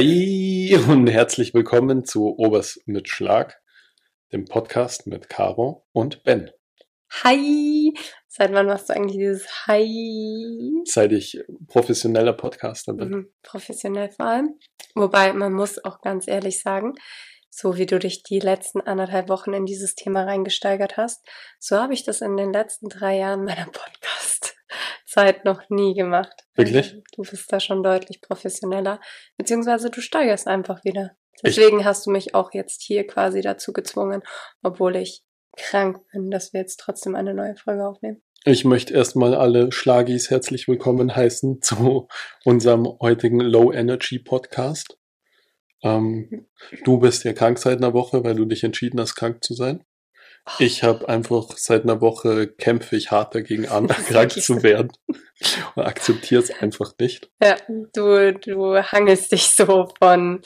Hi und herzlich willkommen zu Obers mit Schlag, dem Podcast mit Caro und Ben. Hi! Seit wann machst du eigentlich dieses Hi? Seit ich professioneller Podcaster bin. Mhm, professionell vor allem. Wobei, man muss auch ganz ehrlich sagen, so wie du dich die letzten anderthalb Wochen in dieses Thema reingesteigert hast, so habe ich das in den letzten drei Jahren meiner Podcast-Zeit noch nie gemacht. Wirklich? Also, du bist da schon deutlich professioneller, beziehungsweise du steigerst einfach wieder. Deswegen ich hast du mich auch jetzt hier quasi dazu gezwungen, obwohl ich krank bin, dass wir jetzt trotzdem eine neue Folge aufnehmen. Ich möchte erstmal alle Schlagis herzlich willkommen heißen zu unserem heutigen Low Energy Podcast. Ähm, du bist ja krank seit einer Woche, weil du dich entschieden hast, krank zu sein. Ich habe einfach seit einer Woche kämpfe ich hart dagegen an, krank zu werden und akzeptiere es einfach nicht. Ja, du, du hangelst dich so von,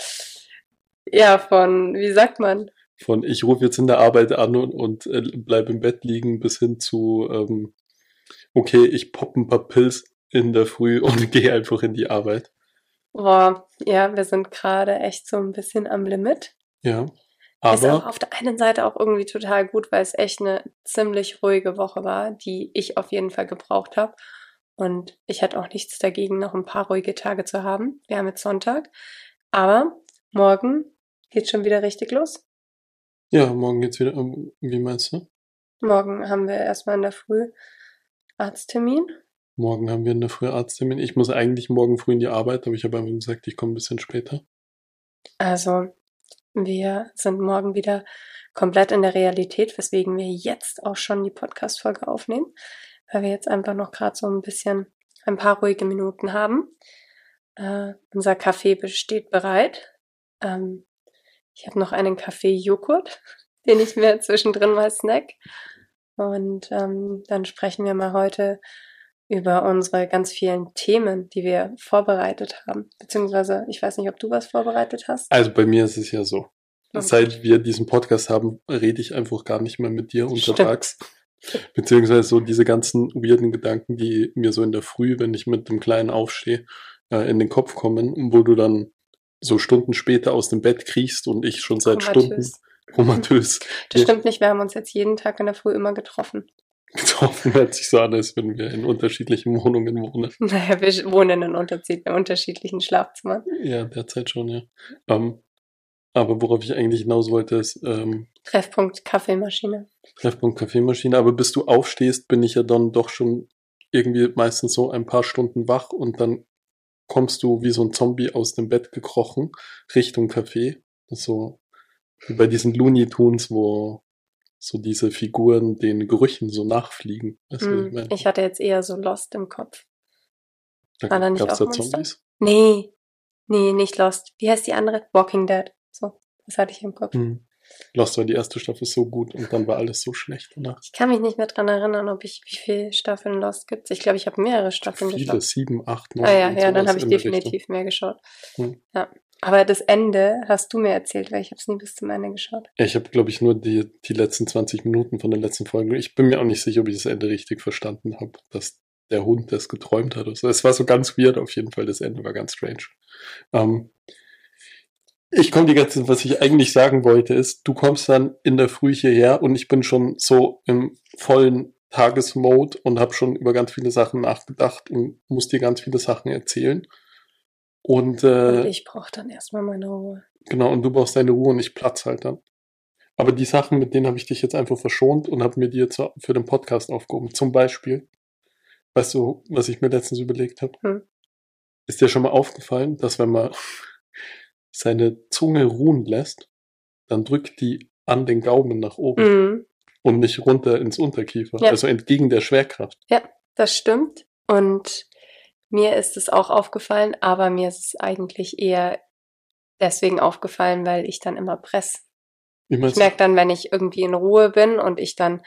ja, von, wie sagt man? Von ich rufe jetzt in der Arbeit an und, und äh, bleib im Bett liegen bis hin zu, ähm, okay, ich poppe ein paar Pilz in der Früh und gehe einfach in die Arbeit. Boah, ja, wir sind gerade echt so ein bisschen am Limit. Ja. Aber ist auch auf der einen Seite auch irgendwie total gut, weil es echt eine ziemlich ruhige Woche war, die ich auf jeden Fall gebraucht habe. Und ich hätte auch nichts dagegen, noch ein paar ruhige Tage zu haben. Wir haben jetzt Sonntag. Aber morgen geht schon wieder richtig los. ja, morgen geht's wieder. ähm, Wie meinst du? Morgen haben wir erstmal in der Früh Arzttermin. Morgen haben wir eine frühe Arzttermin. Ich muss eigentlich morgen früh in die Arbeit, aber ich habe einfach gesagt, ich komme ein bisschen später. Also wir sind morgen wieder komplett in der Realität, weswegen wir jetzt auch schon die Podcast-Folge aufnehmen, weil wir jetzt einfach noch gerade so ein bisschen ein paar ruhige Minuten haben. Äh, unser Kaffee besteht bereit. Ähm, ich habe noch einen Kaffee-Joghurt, den ich mir zwischendrin mal snack. Und ähm, dann sprechen wir mal heute über unsere ganz vielen Themen, die wir vorbereitet haben. Beziehungsweise, ich weiß nicht, ob du was vorbereitet hast. Also bei mir ist es ja so. Okay. Seit wir diesen Podcast haben, rede ich einfach gar nicht mehr mit dir Stimmt. untertags. Beziehungsweise so diese ganzen weirden Gedanken, die mir so in der Früh, wenn ich mit dem Kleinen aufstehe, äh, in den Kopf kommen, wo du dann so Stunden später aus dem Bett kriechst und ich schon seit Stunden Komatös. komatös Das stimmt nicht, wir haben uns jetzt jeden Tag in der Früh immer getroffen. Getroffen, hört sich so an, als würden wir in unterschiedlichen Wohnungen wohnen. Naja, wir wohnen in unterschied- in unterschiedlichen Schlafzimmern. Ja, derzeit schon, ja. Ähm, aber worauf ich eigentlich hinaus wollte, ist ähm, Treffpunkt Kaffeemaschine. Treffpunkt Kaffeemaschine. Aber bis du aufstehst, bin ich ja dann doch schon irgendwie meistens so ein paar Stunden wach und dann kommst du wie so ein Zombie aus dem Bett gekrochen Richtung Café. So wie bei diesen Looney Tunes, wo so diese Figuren den Gerüchen so nachfliegen. Weißt was ich Hm, meine? ich hatte jetzt eher so Lost im Kopf. Da war da nicht auch da? Zombies. Nee, nee, nicht Lost. Wie heißt die andere? Walking Dead. So, das hatte ich im Kopf. Hm. Lost war die erste Staffel so gut und dann war alles so schlecht danach. Ich kann mich nicht mehr dran erinnern, ob ich, wie viele Staffeln Lost gibt. Ich glaube, ich habe mehrere Staffeln Viele, geschaut. sieben, acht, neun. Ah ja, ja, dann habe ich definitiv mehr geschaut. Hm. Ja. Aber das Ende hast du mir erzählt, weil ich habe es nie bis zum Ende geschaut. Ich habe, glaube ich, nur die, die letzten 20 Minuten von der letzten Folge. Ich bin mir auch nicht sicher, ob ich das Ende richtig verstanden habe, dass der Hund das geträumt hat. Also es war so ganz weird auf jeden Fall. Das Ende war ganz strange. Ähm, ich komme die ganze was ich eigentlich sagen wollte, ist, du kommst dann in der Früh hierher und ich bin schon so im vollen Tagesmode und habe schon über ganz viele Sachen nachgedacht und muss dir ganz viele Sachen erzählen. Und, äh, Und ich brauche dann erstmal meine Ruhe. Genau, und du brauchst deine Ruhe und ich Platz halt dann. Aber die Sachen, mit denen habe ich dich jetzt einfach verschont und habe mir die jetzt für den Podcast aufgehoben. Zum Beispiel, weißt du, was ich mir letztens überlegt habe? Hm. Ist dir schon mal aufgefallen, dass wenn man seine Zunge ruhen lässt, dann drückt die an den Gaumen nach oben Mhm. und nicht runter ins Unterkiefer. Ja. Also entgegen der Schwerkraft. Das stimmt. Und mir ist es auch aufgefallen, aber mir ist es eigentlich eher deswegen aufgefallen, weil ich dann immer press. Ich merke dann, wenn ich irgendwie in Ruhe bin und ich dann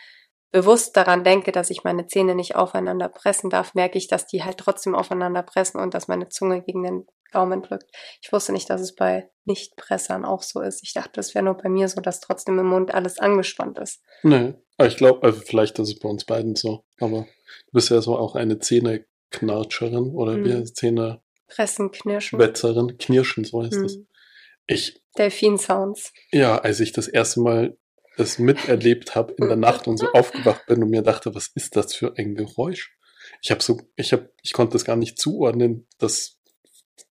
bewusst daran denke, dass ich meine Zähne nicht aufeinander pressen darf, merke ich, dass die halt trotzdem aufeinander pressen und dass meine Zunge gegen den Gaumen drückt. Ich wusste nicht, dass es bei Nichtpressern auch so ist. Ich dachte, das wäre nur bei mir so, dass trotzdem im Mund alles angespannt ist. Nee, ich glaube, also vielleicht ist es bei uns beiden so. Aber du bist ja so auch eine Zähneknatscherin oder Mhm. wie Zähne Pressen, Knirschen. Wetzerin, Knirschen, so heißt es. Hm. Ich, Delfin-Sounds. ja, als ich das erste Mal das miterlebt habe in der Nacht und so aufgewacht bin und mir dachte, was ist das für ein Geräusch? Ich habe so, ich habe, ich konnte das gar nicht zuordnen, dass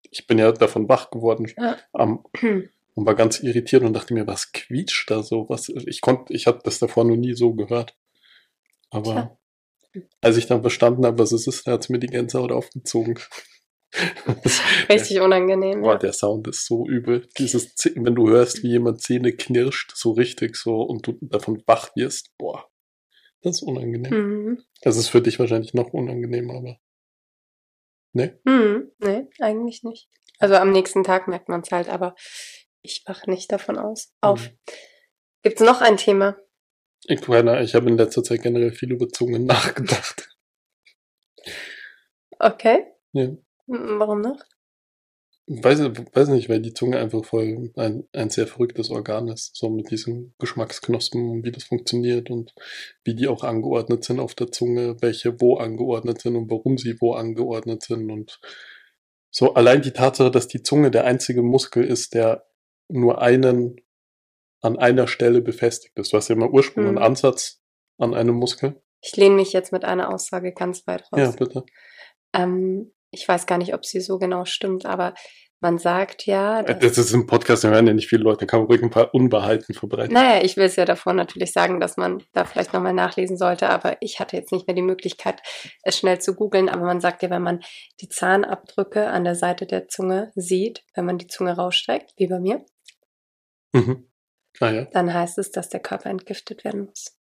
ich bin ja davon wach geworden Ja. am, und war ganz irritiert und dachte mir, was quietscht da so? Was? Ich konnte, ich habe das davor noch nie so gehört. Aber Tja. Als ich dann verstanden habe, was es ist, da hat es mir die Gänsehaut aufgezogen. Das- Richtig unangenehm. Boah, Ja. der Sound ist so übel. Dieses, wenn du hörst, wie jemand Zähne knirscht, so richtig so und du davon wach wirst, boah, das ist unangenehm. Mhm. Das ist für dich wahrscheinlich noch unangenehmer, aber. Ne? Mhm. Nee, eigentlich nicht. Also am nächsten Tag merkt man es halt, aber ich wache nicht davon aus. Auf. Mhm. Gibt's noch ein Thema? Ich, keine, ich habe in letzter Zeit generell viel über Zungen nachgedacht. Okay. Ja. Warum noch? Weiß, weiß nicht, weil die Zunge einfach voll ein, ein sehr verrücktes Organ ist. So mit diesen Geschmacksknospen und wie das funktioniert und wie die auch angeordnet sind auf der Zunge, welche wo angeordnet sind und warum sie wo angeordnet sind und so allein die Tatsache, dass die Zunge der einzige Muskel ist, der nur einen an einer Stelle befestigt ist. Du hast ja immer Ursprung und Mhm. Ansatz an einem Muskel. Ich lehne mich jetzt mit einer Aussage ganz weit raus. Ja, bitte. Ähm, ich weiß gar nicht, ob sie so genau stimmt, aber man sagt ja, dass, Das ist im Podcast, da hören ja nicht viele Leute, da kann man ruhig ein paar Unwahrheiten verbreiten. naja, ich will es ja davor natürlich sagen, dass man da vielleicht nochmal nachlesen sollte, aber ich hatte jetzt nicht mehr die Möglichkeit, es schnell zu googeln, aber man sagt ja, wenn man die Zahnabdrücke an der Seite der Zunge sieht, wenn man die Zunge rausstreckt, wie bei mir, Mhm. Ah ja, dann heißt es, dass der Körper entgiftet werden muss,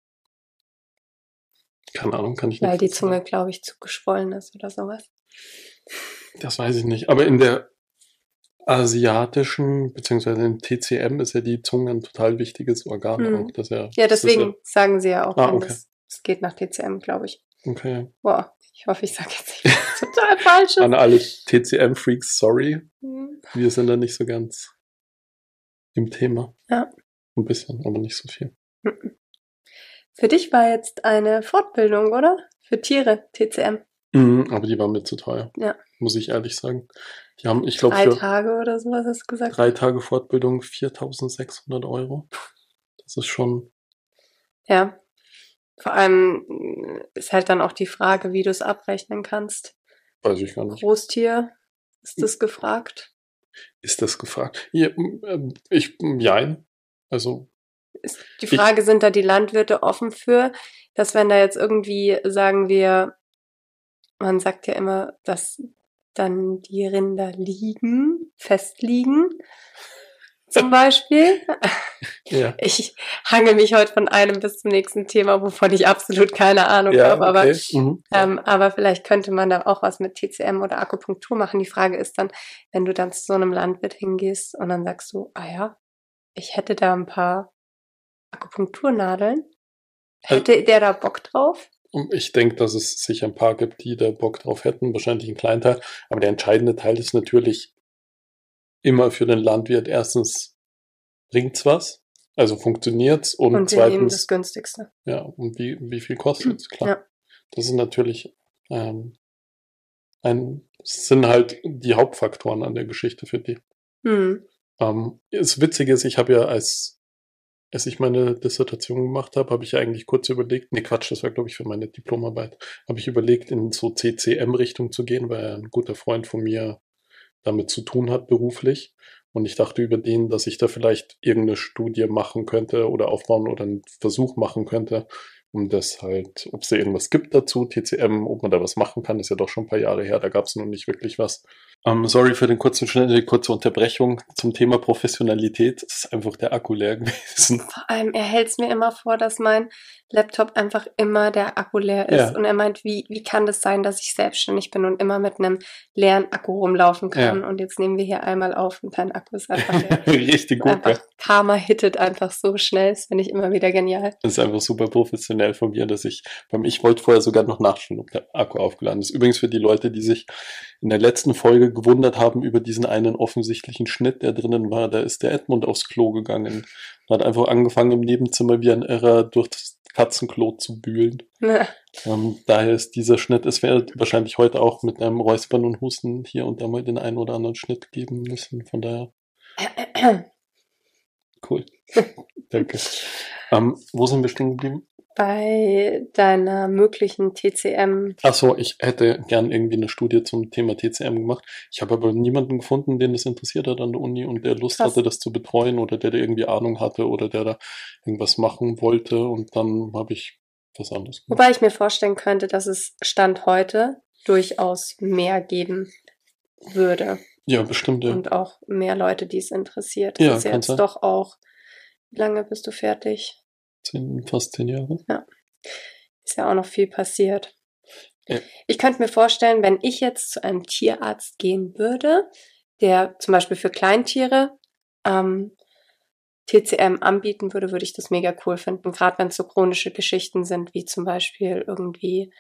keine Ahnung, kann ich weil nicht die dazu Zunge, glaube ich, zu geschwollen ist oder sowas. Das weiß ich nicht. Aber in der asiatischen, beziehungsweise im TCM ist ja die Zunge ein total wichtiges Organ Mhm. auch. Das ja, Ja, das deswegen sagen sie ja auch, Ah, okay. das, es geht nach TCM, glaube ich. Okay. Boah, ich hoffe, ich sage jetzt nicht total Falsches. An alle TCM-Freaks, sorry. Hm. Wir sind da nicht so ganz im Thema. Ja. Ein bisschen, aber nicht so viel. Für dich war jetzt eine Fortbildung, oder? Für Tiere, TCM. Mhm, aber die war mir zu teuer. Ja. Muss ich ehrlich sagen. Die haben, ich glaube, Drei Tage oder sowas hast du gesagt? drei Tage Fortbildung 4600 Euro. Das ist schon, Ja. Vor allem mh, ist halt dann auch die Frage, wie du es abrechnen kannst. weiß ich gar nicht. Großtier, ist das gefragt? Ist das gefragt? Ja, ähm, ich, jein. Also, Ist die Frage, sind da die Landwirte offen für, dass wenn da jetzt irgendwie, sagen wir, man sagt ja immer, dass dann die Rinder liegen, festliegen, zum Beispiel. ja. Ich hangel mich heute von einem bis zum nächsten Thema, wovon ich absolut keine Ahnung Ja, habe, aber, okay. Mhm. ähm, aber vielleicht könnte man da auch was mit TCM oder Akupunktur machen. Die Frage ist dann, wenn du dann zu so einem Landwirt hingehst und dann sagst du, ah ja, ich hätte da ein paar Akupunkturnadeln. Also- Hätte der da Bock drauf? Ich denke, dass es sicher ein paar gibt, die da Bock drauf hätten, wahrscheinlich ein kleiner Teil. Aber der entscheidende Teil ist natürlich immer für den Landwirt erstens bringt's was, also funktioniert's und, Und wir nehmen das zweitens, günstigste. ja, und wie, wie viel kostet's, klar. Ja. Das ist natürlich ähm, ein, das sind halt die Hauptfaktoren an der Geschichte für die. Hm. Ähm, das Witzige ist, ich habe ja als, als ich meine Dissertation gemacht habe, habe ich ja eigentlich kurz überlegt, nee Quatsch, das war glaube ich für meine Diplomarbeit, habe ich überlegt, in so CCM-Richtung zu gehen, weil ein guter Freund von mir damit zu tun hat beruflich. Und ich dachte über den, dass ich da vielleicht irgendeine Studie machen könnte oder aufbauen oder einen Versuch machen könnte, um das halt, ob es da irgendwas gibt dazu, TCM, ob man da was machen kann, ist ja doch schon ein paar Jahre her, da gab es noch nicht wirklich was. Ähm, sorry für den kurzen, schnelle, kurze Unterbrechung zum Thema Professionalität. Es ist einfach der Akku leer gewesen. Vor allem, er hält es mir immer vor, dass mein Laptop einfach immer der Akku leer ist. Ja. Und er meint, wie, wie kann das sein, dass ich selbstständig bin und immer mit einem leeren Akku rumlaufen kann? Und jetzt nehmen wir hier einmal auf und dein Akku ist einfach leer. Richtig gut, einfach gell? Karma hittet einfach so schnell, das finde ich immer wieder genial. Das ist einfach super professionell von mir, dass ich, beim ich wollte vorher sogar noch nachschauen, ob der Akku aufgeladen ist. Übrigens für die Leute, die sich in der letzten Folge gewundert haben über diesen einen offensichtlichen Schnitt, der drinnen war, da ist der Edmund aufs Klo gegangen und hat einfach angefangen im Nebenzimmer wie ein Irrer durch das Katzenklo zu bühlen. Ähm, daher ist dieser Schnitt, es wäre wahrscheinlich heute auch mit einem Räuspern und Husten hier und da mal den einen oder anderen Schnitt geben müssen. Von daher, cool. Danke. Ähm, wo sind wir stehen geblieben? Bei deiner möglichen TCM. Ach so, ich hätte gern irgendwie eine Studie zum Thema TCM gemacht. Ich habe aber niemanden gefunden, den das interessiert hat an der Uni und der Lust Krass. hatte, das zu betreuen oder der da irgendwie Ahnung hatte oder der da irgendwas machen wollte und dann habe ich was anderes gemacht. Wobei ich mir vorstellen könnte, dass es Stand heute durchaus mehr geben würde. Ja, bestimmt, ja. Und auch mehr Leute, die es interessiert. Ja, das ist ja jetzt sein. doch auch. Wie lange bist du fertig? Zehn, fast zehn Jahre. Ist ja auch noch viel passiert. Ja. Ich könnte mir vorstellen, wenn ich jetzt zu einem Tierarzt gehen würde, der zum Beispiel für Kleintiere ähm, TCM anbieten würde, würde ich das mega cool finden. Gerade wenn es so chronische Geschichten sind, wie zum Beispiel irgendwie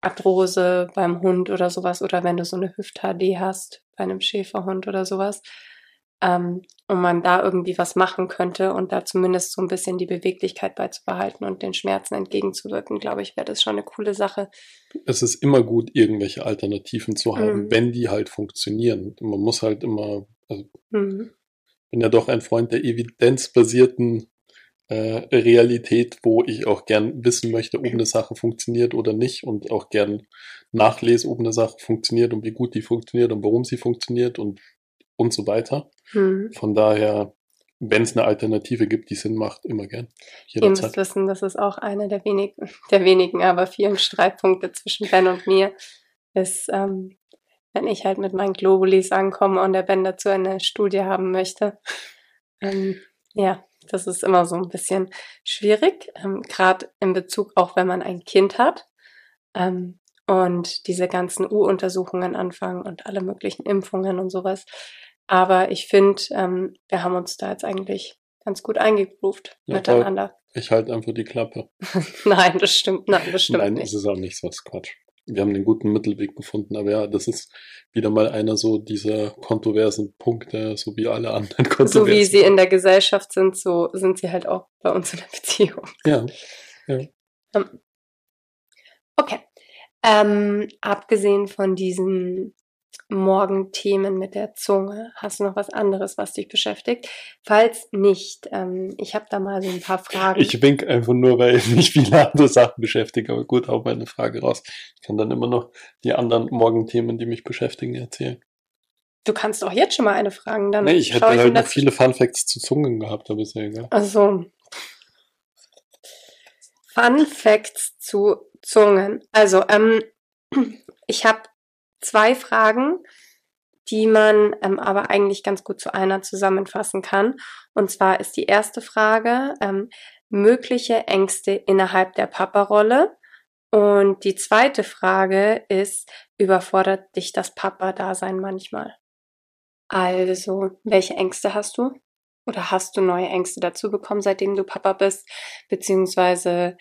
Arthrose beim Hund oder sowas, oder wenn du so eine Hüft-HD hast bei einem Schäferhund oder sowas. Ähm, und man da irgendwie was machen könnte und da zumindest so ein bisschen die Beweglichkeit beizubehalten und den Schmerzen entgegenzuwirken, glaube ich, wäre das schon eine coole Sache. Es ist immer gut, irgendwelche Alternativen zu haben, Mhm. wenn die halt funktionieren. Man muss halt immer, also Mhm. bin ja doch ein Freund der evidenzbasierten äh, Realität, wo ich auch gern wissen möchte, ob eine Sache funktioniert oder nicht und auch gern nachlese, ob eine Sache funktioniert und wie gut die funktioniert und warum sie funktioniert und und so weiter. Mhm. Von daher, wenn es eine Alternative gibt, die Sinn macht, immer gern. Ihr müsst Jederzeit. wissen, das ist auch einer der wenigen, der wenigen, aber vielen Streitpunkte zwischen Ben und mir, ist, ähm, wenn ich halt mit meinen Globulis ankomme und der Ben dazu eine Studie haben möchte. Ähm, ja, das ist immer so ein bisschen schwierig, ähm, gerade in Bezug auch, wenn man ein Kind hat ähm, und diese ganzen U-Untersuchungen anfangen und alle möglichen Impfungen und sowas. Aber ich finde, ähm, wir haben uns da jetzt eigentlich ganz gut eingegroovt Ja, miteinander. Ich halte einfach die Klappe. Nein, das stimmt, nein, das stimmt Nein, nicht. es ist auch nichts, was Quatsch. Wir haben den guten Mittelweg gefunden, aber ja, das ist wieder mal einer so dieser kontroversen Punkte, so wie alle anderen kontroversen. So wie sie in der Gesellschaft sind, so sind sie halt auch bei uns in der Beziehung. Ja, Okay. Ähm, abgesehen von diesen Morgenthemen mit der Zunge, hast du noch was anderes, was dich beschäftigt? Falls nicht, ähm, ich habe da mal so ein paar Fragen. ich wink einfach nur, weil mich viele andere Sachen beschäftigen, aber gut, hau meine Frage raus. Ich kann dann immer noch die anderen Morgenthemen, die mich beschäftigen, erzählen. du kannst auch jetzt schon mal eine fragen, dann Nee, ich hätte ich halt noch viele Fun Facts zu Zungen gehabt, aber ist ja egal. Also, Fun Facts zu Zungen. Also, ähm, ich habe zwei Fragen, die man ähm, aber eigentlich ganz gut zu einer zusammenfassen kann. Und zwar ist die erste Frage ähm, mögliche Ängste innerhalb der Papa-Rolle. Und die zweite Frage ist, überfordert dich das Papa-Dasein manchmal? Also, welche Ängste hast du? Oder hast du neue Ängste dazu bekommen, seitdem du Papa bist? Beziehungsweise,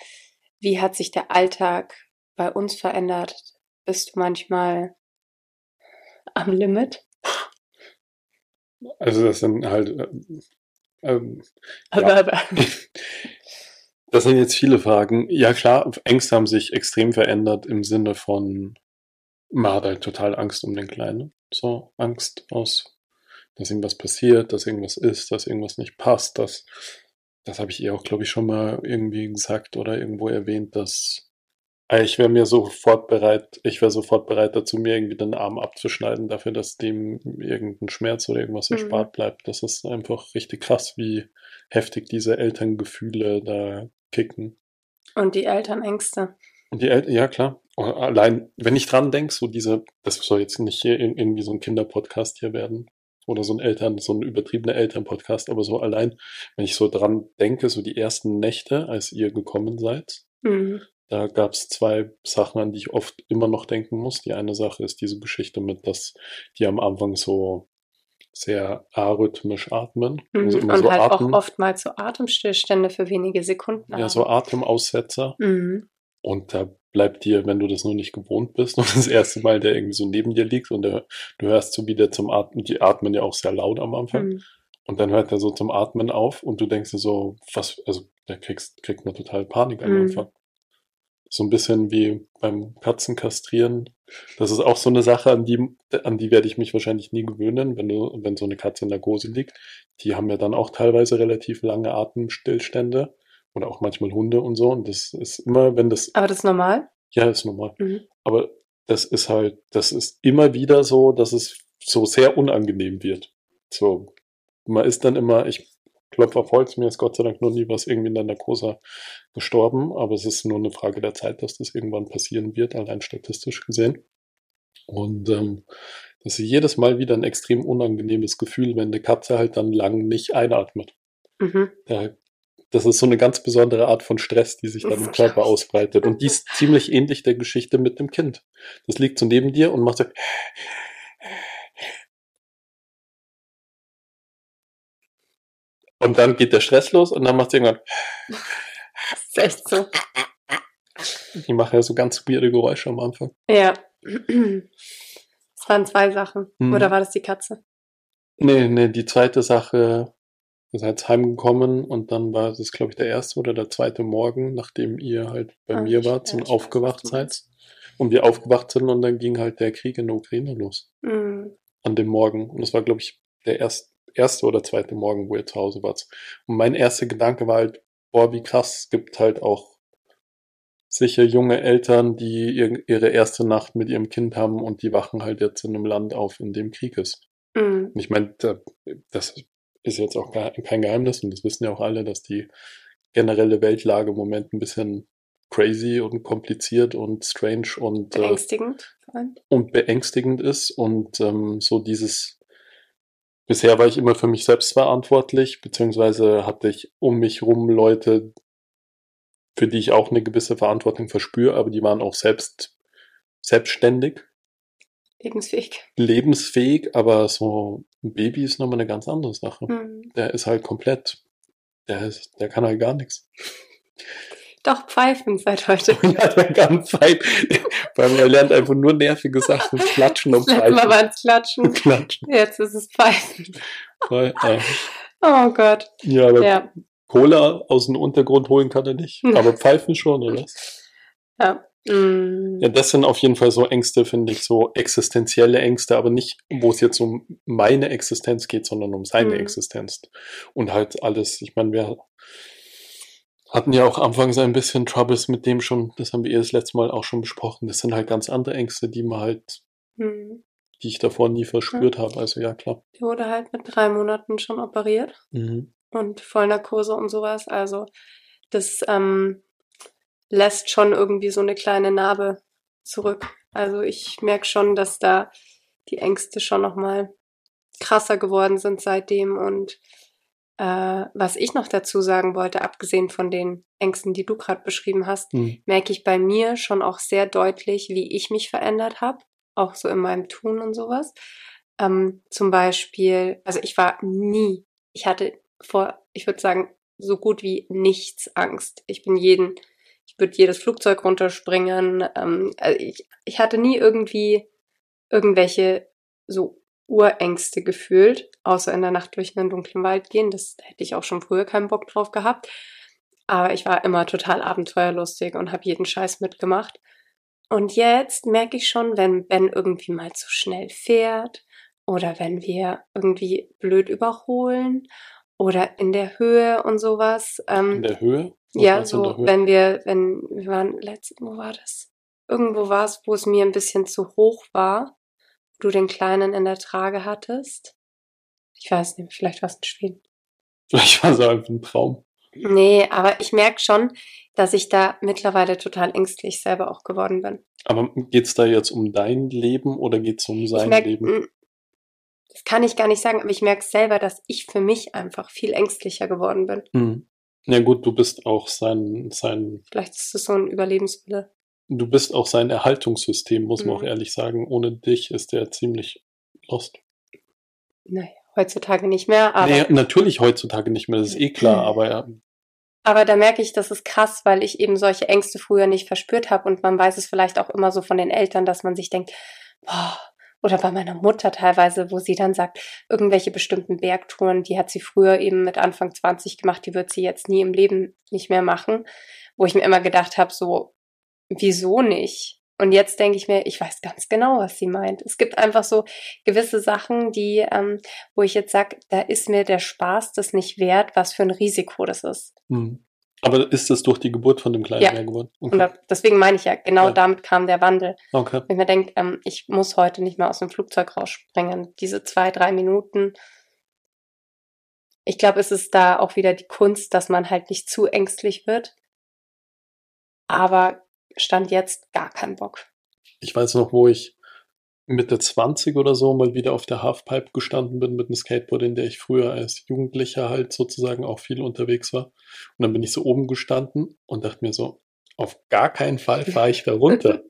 wie hat sich der Alltag bei uns verändert? Bist du manchmal am Limit? Also das sind halt, äh, ähm, Ja. das sind jetzt viele Fragen. Ja klar, Ängste haben sich extrem verändert im Sinne von, man hat halt total Angst um den Kleinen. So Angst aus, dass irgendwas passiert, dass irgendwas ist, dass irgendwas nicht passt. Das, das habe ich ihr auch, glaube ich, schon mal irgendwie gesagt oder irgendwo erwähnt, dass ich wäre mir sofort bereit, ich wäre sofort bereit dazu, mir irgendwie den Arm abzuschneiden, dafür, dass dem irgendein Schmerz oder irgendwas Mhm. erspart bleibt. Das ist einfach richtig krass, wie heftig diese Elterngefühle da kicken. Und die Elternängste. Und die Eltern, ja klar. Allein, wenn ich dran denke, so diese, das soll jetzt nicht hier irgendwie so ein Kinderpodcast hier werden. Oder so ein Eltern, so ein übertriebener Elternpodcast, aber so allein, wenn ich so dran denke, so die ersten Nächte, als ihr gekommen seid, Mhm. Da gab es zwei Sachen, an die ich oft immer noch denken muss. Die eine Sache ist diese Geschichte mit, dass die am Anfang so sehr arrhythmisch atmen. Mhm. Also immer Und so halt Atem, auch oftmals so Atemstillstände für wenige Sekunden. ja, haben. so Atemaussetzer. Mhm. Und da bleibt dir, wenn du das nur nicht gewohnt bist und das erste Mal der irgendwie so neben dir liegt und der, du hörst so wieder zum Atmen, die atmen ja auch sehr laut am Anfang. Mhm. Und dann hört er so zum Atmen auf und du denkst dir so, was, also da kriegst, kriegt man total Panik am Mhm. Anfang. So ein bisschen wie beim Katzenkastrieren. Das ist auch so eine Sache, an die, an die werde ich mich wahrscheinlich nie gewöhnen, wenn du, wenn so eine Katze in Narkose liegt. Die haben ja dann auch teilweise relativ lange Atemstillstände oder auch manchmal Hunde und so. Und das ist immer, wenn das, Aber das ist normal. ja, ist normal. Mhm. Aber das ist halt, das ist immer wieder so, dass es so sehr unangenehm wird. So, man ist dann immer, ich klopfe auf Holz, mir ist Gott sei Dank noch nie was irgendwie in der Narkose gestorben, aber es ist nur eine Frage der Zeit, dass das irgendwann passieren wird, allein statistisch gesehen. Und ähm, das ist jedes Mal wieder ein extrem unangenehmes Gefühl, wenn eine Katze halt dann lang nicht einatmet. Mhm. Da, das ist so eine ganz besondere Art von Stress, die sich dann im Körper ausbreitet. Und die ist ziemlich ähnlich der Geschichte mit dem Kind. Das liegt so neben dir und macht so. Und dann geht der Stress los und dann macht sie irgendwann. Das ist echt so. Die machen ja so ganz weirde Geräusche am Anfang. Ja. Es waren zwei Sachen. Mhm. Oder war das die Katze? Nee, nee, die zweite Sache, ihr seid heimgekommen und dann war das, glaube ich, der erste oder der zweite Morgen, nachdem ihr halt bei Ah, mir wart ja, und weiß, aufgewacht seid. Und wir aufgewacht sind und dann ging halt der Krieg in der Ukraine los. Mhm. An dem Morgen. Und das war, glaube ich, der erst, erste oder zweite Morgen, wo ihr zu Hause wart. Und mein erster Gedanke war halt, boah, wie krass, es gibt halt auch sicher junge Eltern, die ihr, ihre erste Nacht mit ihrem Kind haben und die wachen halt jetzt in einem Land auf, in dem Krieg ist. Mhm. Und ich meine, da, das ist jetzt auch kein Geheimnis und das wissen ja auch alle, dass die generelle Weltlage im Moment ein bisschen crazy und kompliziert und strange und, äh, Beängstigend. allem. und beängstigend ist. Und ähm, so dieses, bisher war ich immer für mich selbst verantwortlich, beziehungsweise hatte ich um mich rum Leute, für die ich auch eine gewisse Verantwortung verspüre, aber die waren auch selbst selbstständig Lebensfähig. lebensfähig, aber so ein Baby ist nochmal eine ganz andere Sache. Mhm. Der ist halt komplett, der ist, der kann halt gar nichts. Doch, pfeifen seit heute. Ja, der kann pfeifen. Weil er lernt einfach nur nervige Sachen, klatschen und Mal pfeifen. war es Klatschen. Klatschen. Jetzt ist es Pfeifen. Weil, äh, Oh Gott. ja, aber Ja. Cola aus dem Untergrund holen kann er nicht. Hm. Aber pfeifen schon, oder? Ja. Mhm. Ja, das sind auf jeden Fall so Ängste, finde ich, so existenzielle Ängste, aber nicht, wo es jetzt um meine Existenz geht, sondern um seine Mhm. Existenz. Und halt alles, ich meine, wir hatten ja auch anfangs ein bisschen Troubles mit dem schon, das haben wir eh das letzte Mal auch schon besprochen. Das sind halt ganz andere Ängste, die man halt, Mhm. die ich davor nie verspürt habe. Also ja, klar. Die wurde halt mit drei Monaten schon operiert. Mhm. und Vollnarkose und sowas. Also das ähm, lässt schon irgendwie so eine kleine Narbe zurück. Also ich merke schon, dass da die Ängste schon noch mal krasser geworden sind seitdem. Und äh, was ich noch dazu sagen wollte, abgesehen von den Ängsten, die du gerade beschrieben hast, Mhm. merke ich bei mir schon auch sehr deutlich, wie ich mich verändert habe, auch so in meinem Tun und sowas. Ähm, zum Beispiel, also ich war nie, ich hatte vor, ich würde sagen, so gut wie nichts Angst. Ich bin jeden, ich würde jedes Flugzeug runterspringen. Ähm, also ich, ich hatte nie irgendwie irgendwelche so Urängste gefühlt, außer in der Nacht durch einen dunklen Wald gehen. Das hätte ich auch schon früher keinen Bock drauf gehabt. Aber ich war immer total abenteuerlustig und habe jeden Scheiß mitgemacht. Und jetzt merke ich schon, wenn Ben irgendwie mal zu schnell fährt oder wenn wir irgendwie blöd überholen oder in der Höhe und sowas. Ähm, In der Höhe? Was ja, so, Höhe? wenn wir, wenn, wir waren letztens, wo war das? Irgendwo war es, wo es mir ein bisschen zu hoch war, du den Kleinen in der Trage hattest. Ich weiß nicht, vielleicht war es ein Schweden. Vielleicht war es einfach ein Traum. Nee, aber ich merke schon, dass ich da mittlerweile total ängstlich selber auch geworden bin. Aber geht's da jetzt um dein Leben oder geht's um sein merk, Leben? mm, das kann ich gar nicht sagen, aber ich merke selber, dass ich für mich einfach viel ängstlicher geworden bin. Mhm. Ja gut, du bist auch sein, sein, Vielleicht ist das so ein Überlebenswille. Du bist auch sein Erhaltungssystem, muss man Mhm. auch ehrlich sagen. Ohne dich ist der ziemlich lost. Naja, heutzutage nicht mehr, aber, nee, natürlich heutzutage nicht mehr, das ist eh klar, aber ja, aber da merke ich, das ist krass, weil ich eben solche Ängste früher nicht verspürt habe und man weiß es vielleicht auch immer so von den Eltern, dass man sich denkt, boah, oder bei meiner Mutter teilweise, wo sie dann sagt, irgendwelche bestimmten Bergtouren, die hat sie früher eben mit Anfang 20 gemacht, die wird sie jetzt nie im Leben nicht mehr machen, wo ich mir immer gedacht habe, so, wieso nicht? Und jetzt denke ich mir, ich weiß ganz genau, was sie meint. Es gibt einfach so gewisse Sachen, die, ähm, wo ich jetzt sage, da ist mir der Spaß das nicht wert, was für ein Risiko das ist. Hm. Aber ist das durch die Geburt von dem Kleinen Ja. mehr geworden? Und da, deswegen meine ich ja, genau Ja. damit kam der Wandel. Okay. Wenn ich mir denke, ähm, ich muss heute nicht mehr aus dem Flugzeug rausspringen. Diese zwei, drei Minuten. Ich glaube, es ist da auch wieder die Kunst, dass man halt nicht zu ängstlich wird. Aber stand jetzt gar kein Bock. Ich weiß noch, wo ich Mitte 20 oder so mal wieder auf der Halfpipe gestanden bin mit einem Skateboard, in der ich früher als Jugendlicher halt sozusagen auch viel unterwegs war. Und dann bin ich so oben gestanden und dachte mir so, auf gar keinen Fall fahre ich da runter.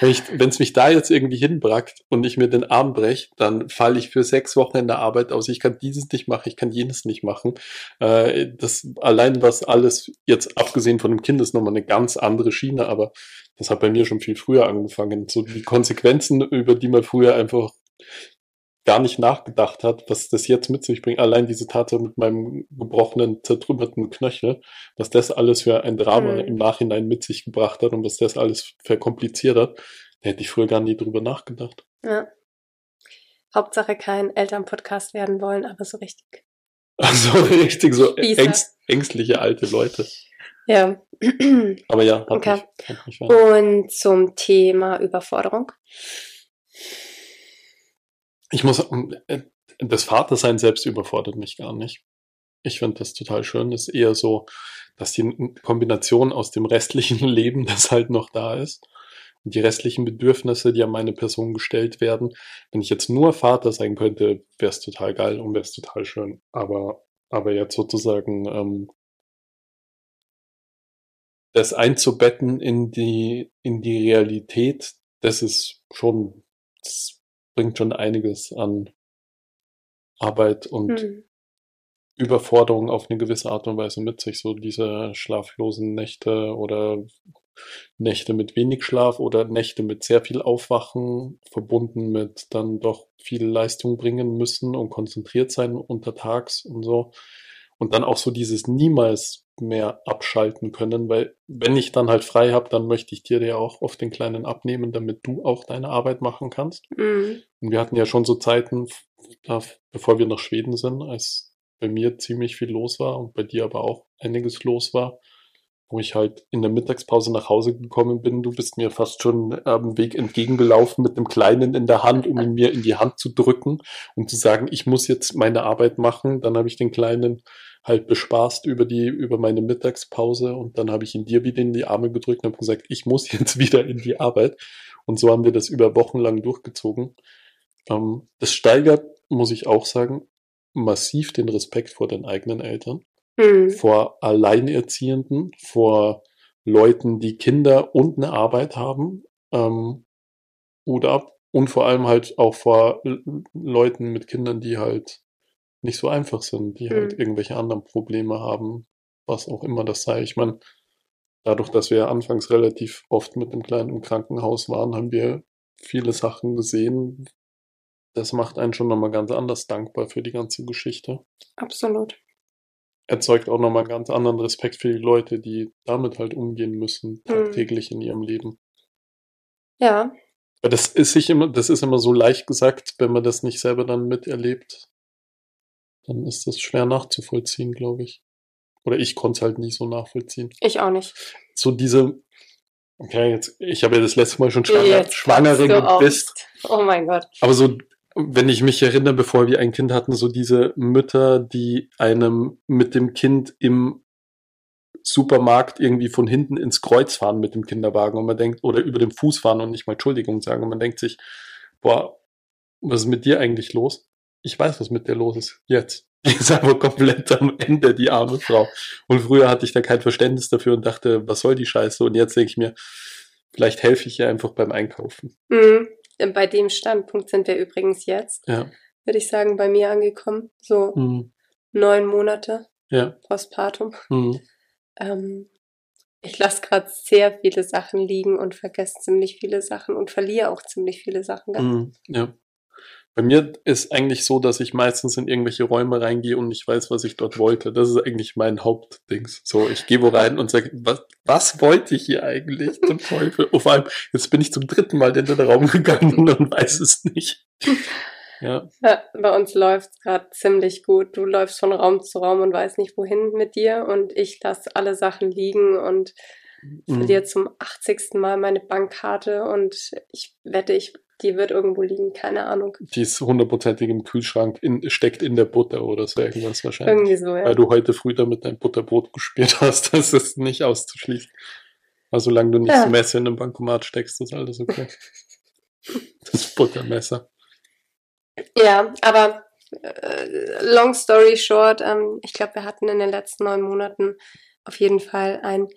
Wenn es mich da jetzt irgendwie hinbrackt und ich mir den Arm breche, dann falle ich für sechs Wochen in der Arbeit aus. Ich kann dieses nicht machen, ich kann jenes nicht machen. Äh, das allein was alles, jetzt abgesehen von dem Kind, ist nochmal eine ganz andere Schiene, aber das hat bei mir schon viel früher angefangen. So die Konsequenzen, über die man früher einfach gar nicht nachgedacht hat, was das jetzt mit sich bringt. Allein diese Tatsache mit meinem gebrochenen, zertrümmerten Knöchel, was das alles für ein Drama Mhm. im Nachhinein mit sich gebracht hat und was das alles verkompliziert hat, da hätte ich früher gar nie drüber nachgedacht. Ja. Hauptsache kein Elternpodcast werden wollen, aber so richtig. Also richtig so ängst, ängstliche alte Leute. Ja. Aber ja, hat Okay. mich, hat mich. Und zum Thema Überforderung. Ich muss, äh, das Vatersein selbst überfordert mich gar nicht. Ich finde das total schön. Das ist eher so, dass die Kombination aus dem restlichen Leben, das halt noch da ist, und die restlichen Bedürfnisse, die an meine Person gestellt werden. Wenn ich jetzt nur Vater sein könnte, wäre es total geil und wäre es total schön. Aber, aber jetzt sozusagen ähm, das einzubetten in die, in die Realität, das ist schon, das bringt schon einiges an Arbeit und Hm. Überforderung auf eine gewisse Art und Weise mit sich. So diese schlaflosen Nächte oder Nächte mit wenig Schlaf oder Nächte mit sehr viel Aufwachen, verbunden mit dann doch viel Leistung bringen müssen und konzentriert sein untertags und so. Und dann auch so dieses niemals mehr abschalten können, weil wenn ich dann halt frei habe, dann möchte ich dir ja auch auf den Kleinen abnehmen, damit du auch deine Arbeit machen kannst. Hm. Und wir hatten ja schon so Zeiten, bevor wir nach Schweden sind, als bei mir ziemlich viel los war und bei dir aber auch einiges los war, wo ich halt in der Mittagspause nach Hause gekommen bin. Du bist mir fast schon am Weg entgegengelaufen mit dem Kleinen in der Hand, um ihn mir in die Hand zu drücken und zu sagen, ich muss jetzt meine Arbeit machen. Dann habe ich den Kleinen halt bespaßt über die, über meine Mittagspause und dann habe ich ihn dir wieder in die Arme gedrückt und gesagt, ich muss jetzt wieder in die Arbeit. Und so haben wir das über Wochen lang durchgezogen. Ähm, das steigert, muss ich auch sagen, massiv den Respekt vor den eigenen Eltern, Hm. vor Alleinerziehenden, vor Leuten, die Kinder und eine Arbeit haben, ähm, Hut ab. Und vor allem halt auch vor Leuten mit Kindern, die halt nicht so einfach sind, die halt Mhm. irgendwelche anderen Probleme haben, was auch immer das sei. Ich meine, dadurch, dass wir anfangs relativ oft mit dem Kleinen im Krankenhaus waren, haben wir viele Sachen gesehen. Das macht einen schon nochmal ganz anders dankbar für die ganze Geschichte. Absolut. Erzeugt auch nochmal ganz anderen Respekt für die Leute, die damit halt umgehen müssen, tagtäglich in ihrem Leben. Ja. Weil das ist sich immer, das ist immer so leicht gesagt, wenn man das nicht selber dann miterlebt, dann ist das schwer nachzuvollziehen, glaube ich. Oder ich konnte es halt nie so nachvollziehen. Ich auch nicht. So diese, okay, jetzt, ich habe ja das letzte Mal schon Schwanger, Schwangere aus. Oh mein Gott. Aber so, wenn ich mich erinnere, bevor wir ein Kind hatten, so diese Mütter, die einem mit dem Kind im Supermarkt irgendwie von hinten ins Kreuz fahren mit dem Kinderwagen und man denkt, oder über den Fuß fahren und nicht mal Entschuldigung sagen und man denkt sich, boah, was ist mit dir eigentlich los? Ich weiß, was mit dir los ist. Jetzt. Die ist einfach komplett am Ende, die arme Frau. Und früher hatte ich da kein Verständnis dafür und dachte, was soll die Scheiße? Und jetzt denke ich mir, vielleicht helfe ich ihr einfach beim Einkaufen. Mhm. Bei dem Standpunkt sind wir übrigens jetzt, Ja. würde ich sagen, bei mir angekommen. So Mhm. neun Monate Ja. postpartum. Mhm. Ähm, ich lasse gerade sehr viele Sachen liegen und vergesse ziemlich viele Sachen und verliere auch ziemlich viele Sachen. Mhm. Ja. Bei mir ist eigentlich so, dass ich meistens in irgendwelche Räume reingehe und nicht weiß, was ich dort wollte. Das ist eigentlich mein Hauptdings. So, ich gehe wo rein und sage, was, was wollte ich hier eigentlich zum Teufel? Und vor allem, jetzt bin ich zum dritten Mal in den Raum gegangen und weiß es nicht. Ja. ja bei uns läuft's gerade ziemlich gut. Du läufst von Raum zu Raum und weißt nicht, wohin mit dir und ich lasse alle Sachen liegen und mhm. verliere zum 80. Mal meine Bankkarte und ich wette, ich die wird irgendwo liegen, keine Ahnung. Die ist hundertprozentig im Kühlschrank, in, steckt in der Butter oder so irgendwas wahrscheinlich. Irgendwie so, ja. Weil du heute früh damit dein Butterbrot gespielt hast, das ist nicht auszuschließen. Also solange du nicht ja. das Messer in den Bankomat steckst, ist alles okay. das Buttermesser. Ja, aber äh, long story short, ähm, ich glaube, wir hatten in den letzten neun Monaten auf jeden Fall ein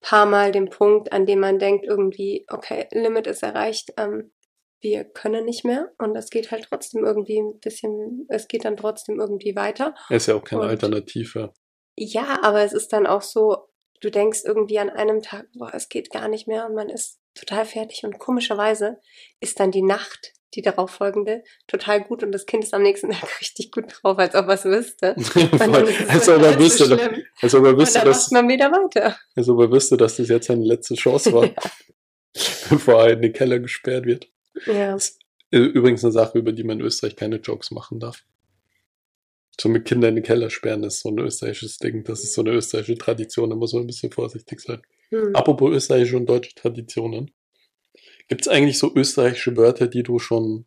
paar Mal den Punkt, an dem man denkt, irgendwie, okay, Limit ist erreicht, ähm, wir können nicht mehr und es geht halt trotzdem irgendwie ein bisschen, es geht dann trotzdem irgendwie weiter. ist ja auch keine und, Alternative. Ja, aber es ist dann auch so, du denkst irgendwie an einem Tag, boah, es geht gar nicht mehr und man ist total fertig und komischerweise ist dann die Nacht, die darauf folgende, total gut und das Kind ist am nächsten Tag richtig gut drauf, als ob er es wüsste. als ob er wüsste, so als ob er wüsste, dass, man wieder weiter. Als ob er wüsste, dass das jetzt seine letzte Chance war, ja. bevor er in den Keller gesperrt wird. Ja. Übrigens eine Sache, über die man in Österreich keine Jokes machen darf. So mit Kindern in den Keller sperren ist so ein österreichisches Ding. Das ist so eine österreichische Tradition, da muss man ein bisschen vorsichtig sein. Hm. Apropos österreichische und deutsche Traditionen. Gibt es eigentlich so österreichische Wörter, die du schon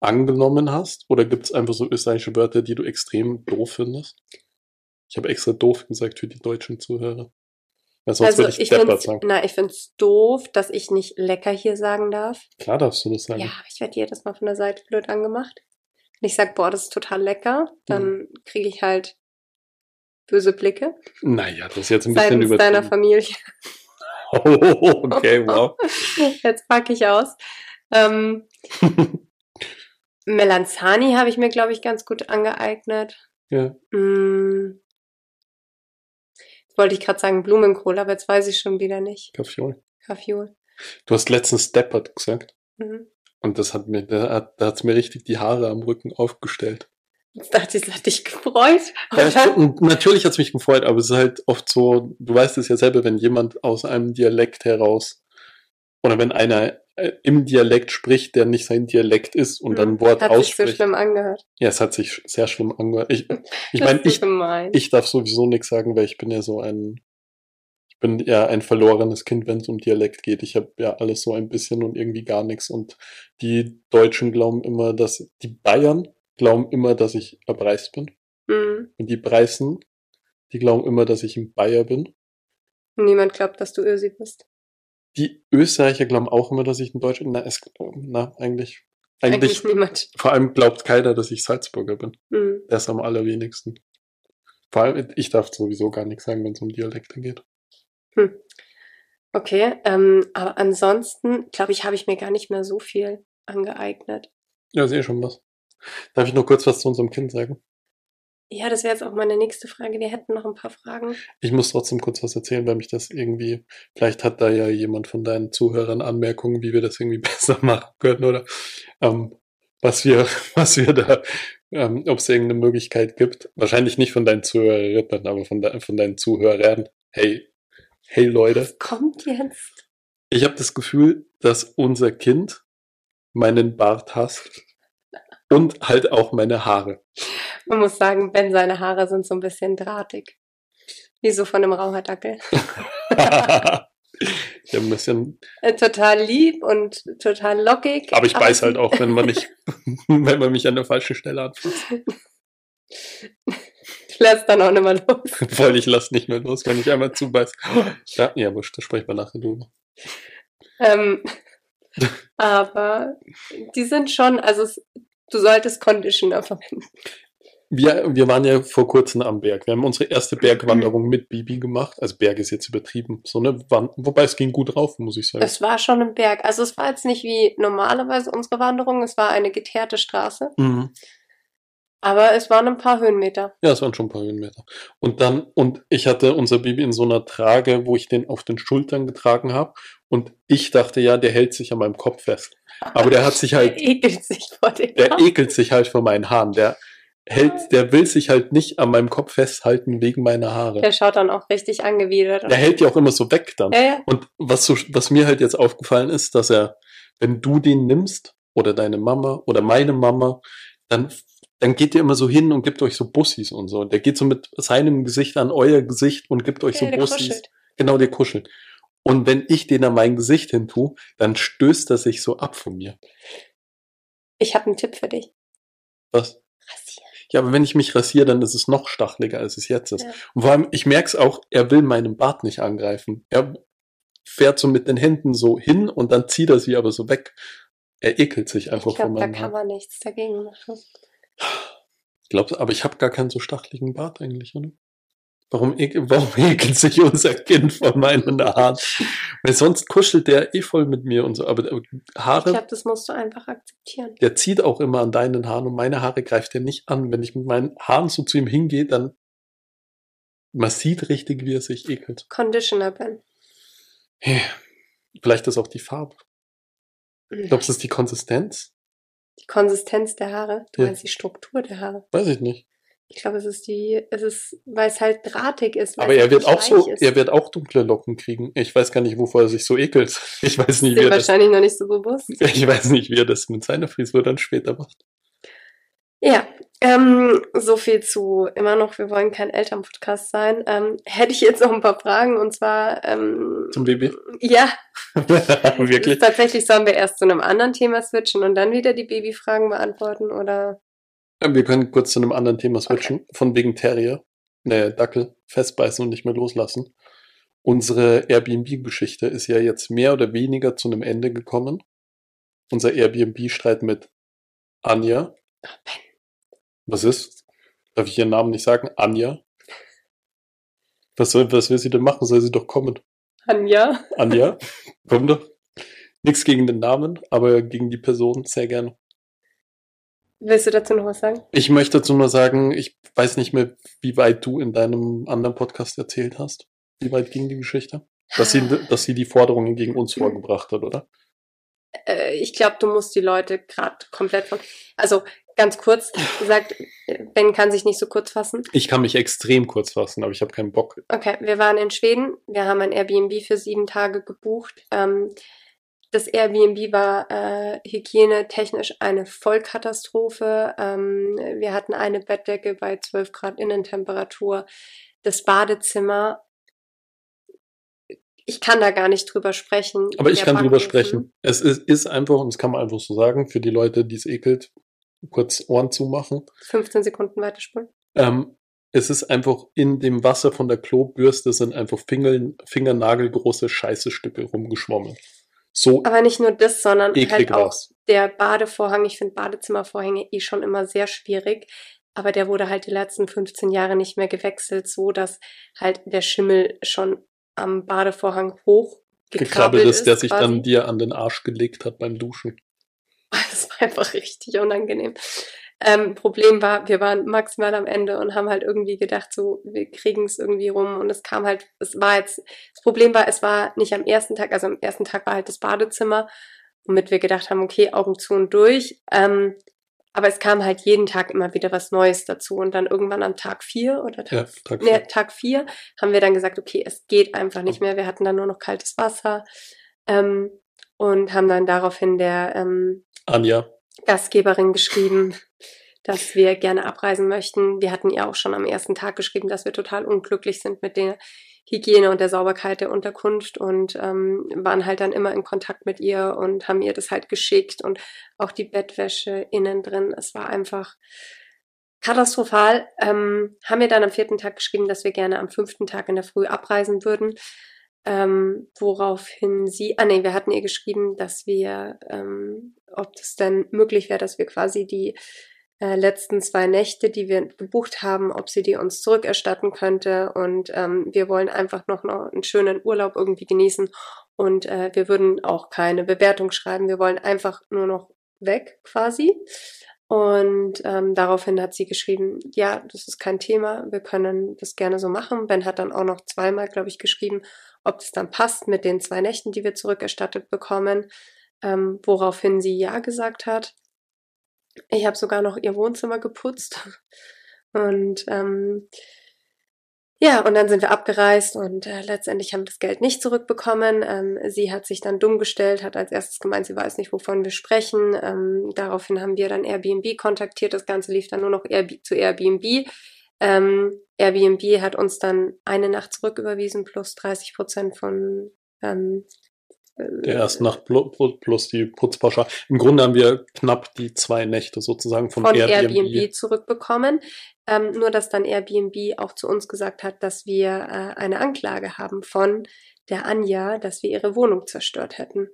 angenommen hast? Oder gibt es einfach so österreichische Wörter, die du extrem doof findest? Ich habe extra doof gesagt für die deutschen Zuhörer. Ja, sonst also würde ich, ich deppert sagen. Na, ich finde es doof, dass ich nicht lecker hier sagen darf. Klar darfst du das sagen. Ja, ich werde jedes Mal von der Seite blöd angemacht. Wenn ich sage, boah, das ist total lecker, dann mhm. kriege ich halt böse Blicke. Naja, das ist jetzt ein bisschen über deiner Familie. Oh, okay, wow. Jetzt packe ich aus. Ähm, Melanzani habe ich mir, glaube ich, ganz gut angeeignet. Ja. Mm, wollte ich gerade sagen Blumenkohl, aber jetzt weiß ich schon wieder nicht. Kaffeeol. Kaffeeol. Du hast letztens Steppert gesagt. Mhm. Und das hat mir, da hat, da hat's mir richtig die Haare am Rücken aufgestellt. Jetzt dachte ich, es hat dich gefreut. Ja, natürlich hat's mich gefreut, aber es ist halt oft so, du weißt es ja selber, wenn jemand aus einem Dialekt heraus oder wenn einer äh, im Dialekt spricht, der nicht sein Dialekt ist und dann ein Wort hat ausspricht. Hat sich so schlimm angehört. Ja, es hat sich sehr schlimm angehört. Ich, ich meine, ich, ich darf sowieso nichts sagen, weil ich bin ja so ein, ich bin ja ein verlorenes Kind, wenn es um Dialekt geht. Ich habe ja alles so ein bisschen und irgendwie gar nichts. Und die Deutschen glauben immer, dass die Bayern glauben immer, dass ich abreist bin. Mhm. Und die Preisen, die glauben immer, dass ich ein Bayer bin. Niemand glaubt, dass du Ösi bist. Die Österreicher glauben auch immer, dass ich ein Deutscher bin. Na, es, na eigentlich, eigentlich. Eigentlich niemand. Vor allem glaubt keiner, dass ich Salzburger bin. Mhm. Der ist am allerwenigsten. Vor allem, ich darf sowieso gar nichts sagen, wenn es um Dialekte geht. Hm. Okay, ähm, aber ansonsten, glaube ich, habe ich mir gar nicht mehr so viel angeeignet. Ja, sehe schon was. Darf ich noch kurz was zu unserem Kind sagen? Ja, das wäre jetzt auch meine nächste Frage. Wir hätten noch ein paar Fragen. Ich muss trotzdem kurz was erzählen, weil mich das irgendwie, vielleicht hat da ja jemand von deinen Zuhörern Anmerkungen, wie wir das irgendwie besser machen können oder ähm, was wir, was wir da, ähm, ob es irgendeine Möglichkeit gibt. Wahrscheinlich nicht von deinen Zuhörerinnen, aber von, de, von deinen Zuhörern. Hey, hey Leute. Was kommt jetzt? Ich habe das Gefühl, dass unser Kind meinen Bart hasst und halt auch meine Haare. Man muss sagen, Ben, seine Haare sind so ein bisschen drahtig. Wie so von einem Raucherdackel. ja, ein bisschen. Äh, total lieb und total lockig. Aber ich beiß halt auch, wenn man nicht, wenn man mich an der falschen Stelle anfasst. Ich lass dann auch nicht mehr los. Voll, ich lass nicht mehr los, wenn ich einmal zubeiß. Ja, ja, wurscht, da sprechen wir nachher drüber. Ähm, aber die sind schon, also es, du solltest Conditioner verwenden. Wir, wir waren ja vor kurzem am Berg. Wir haben unsere erste Bergwanderung mit Bibi gemacht. Also Berg ist jetzt übertrieben. So eine Wand, wobei es ging gut rauf, muss ich sagen. Es war schon ein Berg. Also es war jetzt nicht wie normalerweise unsere Wanderung. Es war eine geteerte Straße. Mhm. Aber es waren ein paar Höhenmeter. Ja, es waren schon ein paar Höhenmeter. Und dann, und ich hatte unser Baby in so einer Trage, wo ich den auf den Schultern getragen habe. Und ich dachte, ja, der hält sich an meinem Kopf fest. Aber der hat sich halt, Der ekelt sich vor dem. der ekelt sich halt vor meinen Haaren. Der hält, der will sich halt nicht an meinem Kopf festhalten wegen meiner Haare. Der schaut dann auch richtig angewidert. Der hält die auch immer so weg dann. ja, ja. Und was, so, was mir halt jetzt aufgefallen ist, dass er, wenn du den nimmst, oder deine Mama, oder meine Mama, dann, dann geht der immer so hin und gibt euch so Bussis und so. Der geht so mit seinem Gesicht an euer Gesicht und gibt euch so Ja, der Bussis. kuschelt. Genau, der kuschelt. Und wenn ich den an mein Gesicht hin tue, dann stößt er sich so ab von mir. Ich habe einen Tipp für dich. Was? Rasieren. Ja, aber wenn ich mich rasiere, dann ist es noch stacheliger, als es jetzt ist. Ja. Und vor allem, ich merke es auch, er will meinen Bart nicht angreifen. Er fährt so mit den Händen so hin und dann zieht er sie aber so weg. Er ekelt sich einfach Ich von glaube, da meinem kann Haar. man nichts dagegen machen. Ich glaube, aber ich habe gar keinen so stacheligen Bart eigentlich, oder? Warum, warum ekelt sich unser Kind von meinen Haaren? Weil sonst kuschelt der eh voll mit mir und so. Aber äh, Ich Haare, glaube, das musst du einfach akzeptieren. der zieht auch immer an deinen Haaren und meine Haare greift er nicht an. Wenn ich mit meinen Haaren so zu ihm hingehe, dann man sieht richtig, wie er sich ekelt. Conditioner, Ben. Vielleicht ist auch die Farbe. Glaubst du, es ist die Konsistenz? Die Konsistenz der Haare. Du Ja. meinst die Struktur der Haare. Weiß ich nicht. Ich glaube, es ist die, es ist, weil es halt drahtig ist. weil Aber er wird nicht auch so, ist. er wird auch dunkle Locken kriegen. Ich weiß gar nicht, wovor er sich so ekelt. Ich weiß nicht, wie Dir er das, wahrscheinlich noch nicht so bewusst. ich weiß nicht, wie er das mit seiner Frisur dann später macht. Ja, ähm, so viel zu immer noch, wir wollen kein Elternpodcast sein. Ähm, hätte ich jetzt noch ein paar Fragen und zwar, ähm, Zum Baby. ja, Wirklich. tatsächlich sollen wir erst zu einem anderen Thema switchen und dann wieder die Babyfragen beantworten oder? Wir können kurz zu einem anderen Thema switchen. Von wegen Terrier. Ne, Dackel. Festbeißen und nicht mehr loslassen. Unsere Airbnb-Geschichte ist ja jetzt mehr oder weniger zu einem Ende gekommen. Unser Airbnb-Streit mit Anja. Was ist? Darf ich ihren Namen nicht sagen? Anja. Was, soll, was will sie denn machen? Soll sie doch kommen? Anja. Anja, komm doch. Nichts gegen den Namen, aber gegen die Person sehr gerne. Willst du dazu noch was sagen? Ich möchte dazu nur sagen, ich weiß nicht mehr, wie weit du in deinem anderen Podcast erzählt hast. Wie weit ging die Geschichte? Dass sie, dass sie die Forderungen gegen uns vorgebracht hat, oder? Äh, ich glaube, du musst die Leute gerade komplett von. Also ganz kurz gesagt, Ben kann sich nicht so kurz fassen. Ich kann mich extrem kurz fassen, aber ich habe keinen Bock. Okay, wir waren in Schweden. Wir haben ein Airbnb für sieben Tage gebucht. Ähm, das Airbnb war äh, hygienetechnisch eine Vollkatastrophe. Ähm, wir hatten eine Bettdecke bei 12 Grad Innentemperatur. Das Badezimmer, ich kann da gar nicht drüber sprechen. Aber ich kann drüber sprechen. Es ist, ist einfach, und das kann man einfach so sagen, für die Leute, die es ekelt, kurz Ohren zumachen. 15 Sekunden weiterspulen. Ähm, es ist einfach in dem Wasser von der Klobürste sind einfach Finger, fingernagelgroße Scheißestücke rumgeschwommen. So Aber nicht nur das, sondern halt auch war's. der Badevorhang. Ich finde Badezimmervorhänge eh schon immer sehr schwierig. Aber der wurde halt die letzten 15 Jahre nicht mehr gewechselt, so dass halt der Schimmel schon am Badevorhang hoch gekrabbelt ist, der sich quasi. dann dir an den Arsch gelegt hat beim Duschen. Das war einfach richtig unangenehm. Ähm, Problem war, wir waren maximal am Ende und haben halt irgendwie gedacht, so, wir kriegen es irgendwie rum. Und es kam halt, es war jetzt, das Problem war, es war nicht am ersten Tag, also am ersten Tag war halt das Badezimmer, womit wir gedacht haben, okay, Augen zu und durch. Ähm, aber es kam halt jeden Tag immer wieder was Neues dazu. Und dann irgendwann am Tag vier oder Tag, Ja, Tag nee, vier. Tag vier haben wir dann gesagt, okay, es geht einfach nicht mehr. Wir hatten dann nur noch kaltes Wasser. Ähm, und haben dann daraufhin der ähm, Anja, Gastgeberin geschrieben, dass wir gerne abreisen möchten. Wir hatten ihr auch schon am ersten Tag geschrieben, dass wir total unglücklich sind mit der Hygiene und der Sauberkeit der Unterkunft und ähm, waren halt dann immer in Kontakt mit ihr und haben ihr das halt geschickt und auch die Bettwäsche innen drin. Es war einfach katastrophal. Ähm, haben wir dann am vierten Tag geschrieben, dass wir gerne am fünften Tag in der Früh abreisen würden. Ähm, woraufhin sie, ah nee, wir hatten ihr geschrieben, dass wir, ähm, ob das denn möglich wäre, dass wir quasi die äh, letzten zwei Nächte, die wir gebucht haben, ob sie die uns zurückerstatten könnte. Und ähm, wir wollen einfach noch, noch einen schönen Urlaub irgendwie genießen. Und äh, wir würden auch keine Bewertung schreiben. Wir wollen einfach nur noch weg quasi. Und ähm, daraufhin hat sie geschrieben, ja, das ist kein Thema, wir können das gerne so machen. Ben hat dann auch noch zweimal, glaube ich, geschrieben, ob das dann passt mit den zwei Nächten, die wir zurückerstattet bekommen, ähm, woraufhin sie ja gesagt hat. Ich habe sogar noch ihr Wohnzimmer geputzt und ähm, ja, und dann sind wir abgereist und äh, letztendlich haben wir das Geld nicht zurückbekommen. Ähm, sie hat sich dann dumm gestellt, hat als erstes gemeint, sie weiß nicht, wovon wir sprechen. Ähm, daraufhin haben wir dann Airbnb kontaktiert. Das Ganze lief dann nur noch Airb zu Airbnb. Ähm, Airbnb hat uns dann eine Nacht zurücküberwiesen plus 30 Prozent von ähm, der ersten Nacht plus die Putzpauschale. Im Grunde haben wir knapp die zwei Nächte sozusagen von, von Airbnb. Airbnb zurückbekommen. Ähm, nur, dass dann Airbnb auch zu uns gesagt hat, dass wir äh, eine Anklage haben von der Anja, dass wir ihre Wohnung zerstört hätten.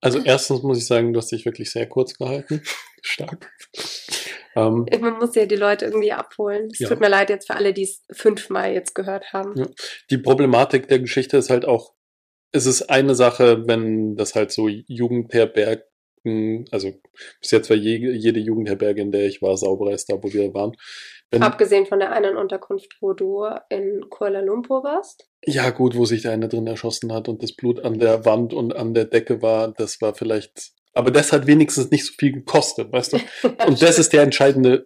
Also erstens muss ich sagen, du hast dich wirklich sehr kurz gehalten. Stark. Ähm, Man muss ja die Leute irgendwie abholen. Es ja. tut mir leid jetzt für alle, die es fünfmal jetzt gehört haben. Ja. Die Problematik der Geschichte ist halt auch, es ist eine Sache, wenn das halt so Jugendherbergen, also bis jetzt war je, jede Jugendherberge, in der ich war, sauberer als da, wo wir waren. Wenn, Abgesehen von der einen Unterkunft, wo du in Kuala Lumpur warst? Ja, gut, wo sich der eine drin erschossen hat und das Blut an der Wand und an der Decke war, das war vielleicht aber das hat wenigstens nicht so viel gekostet, weißt du? Und das ist der entscheidende,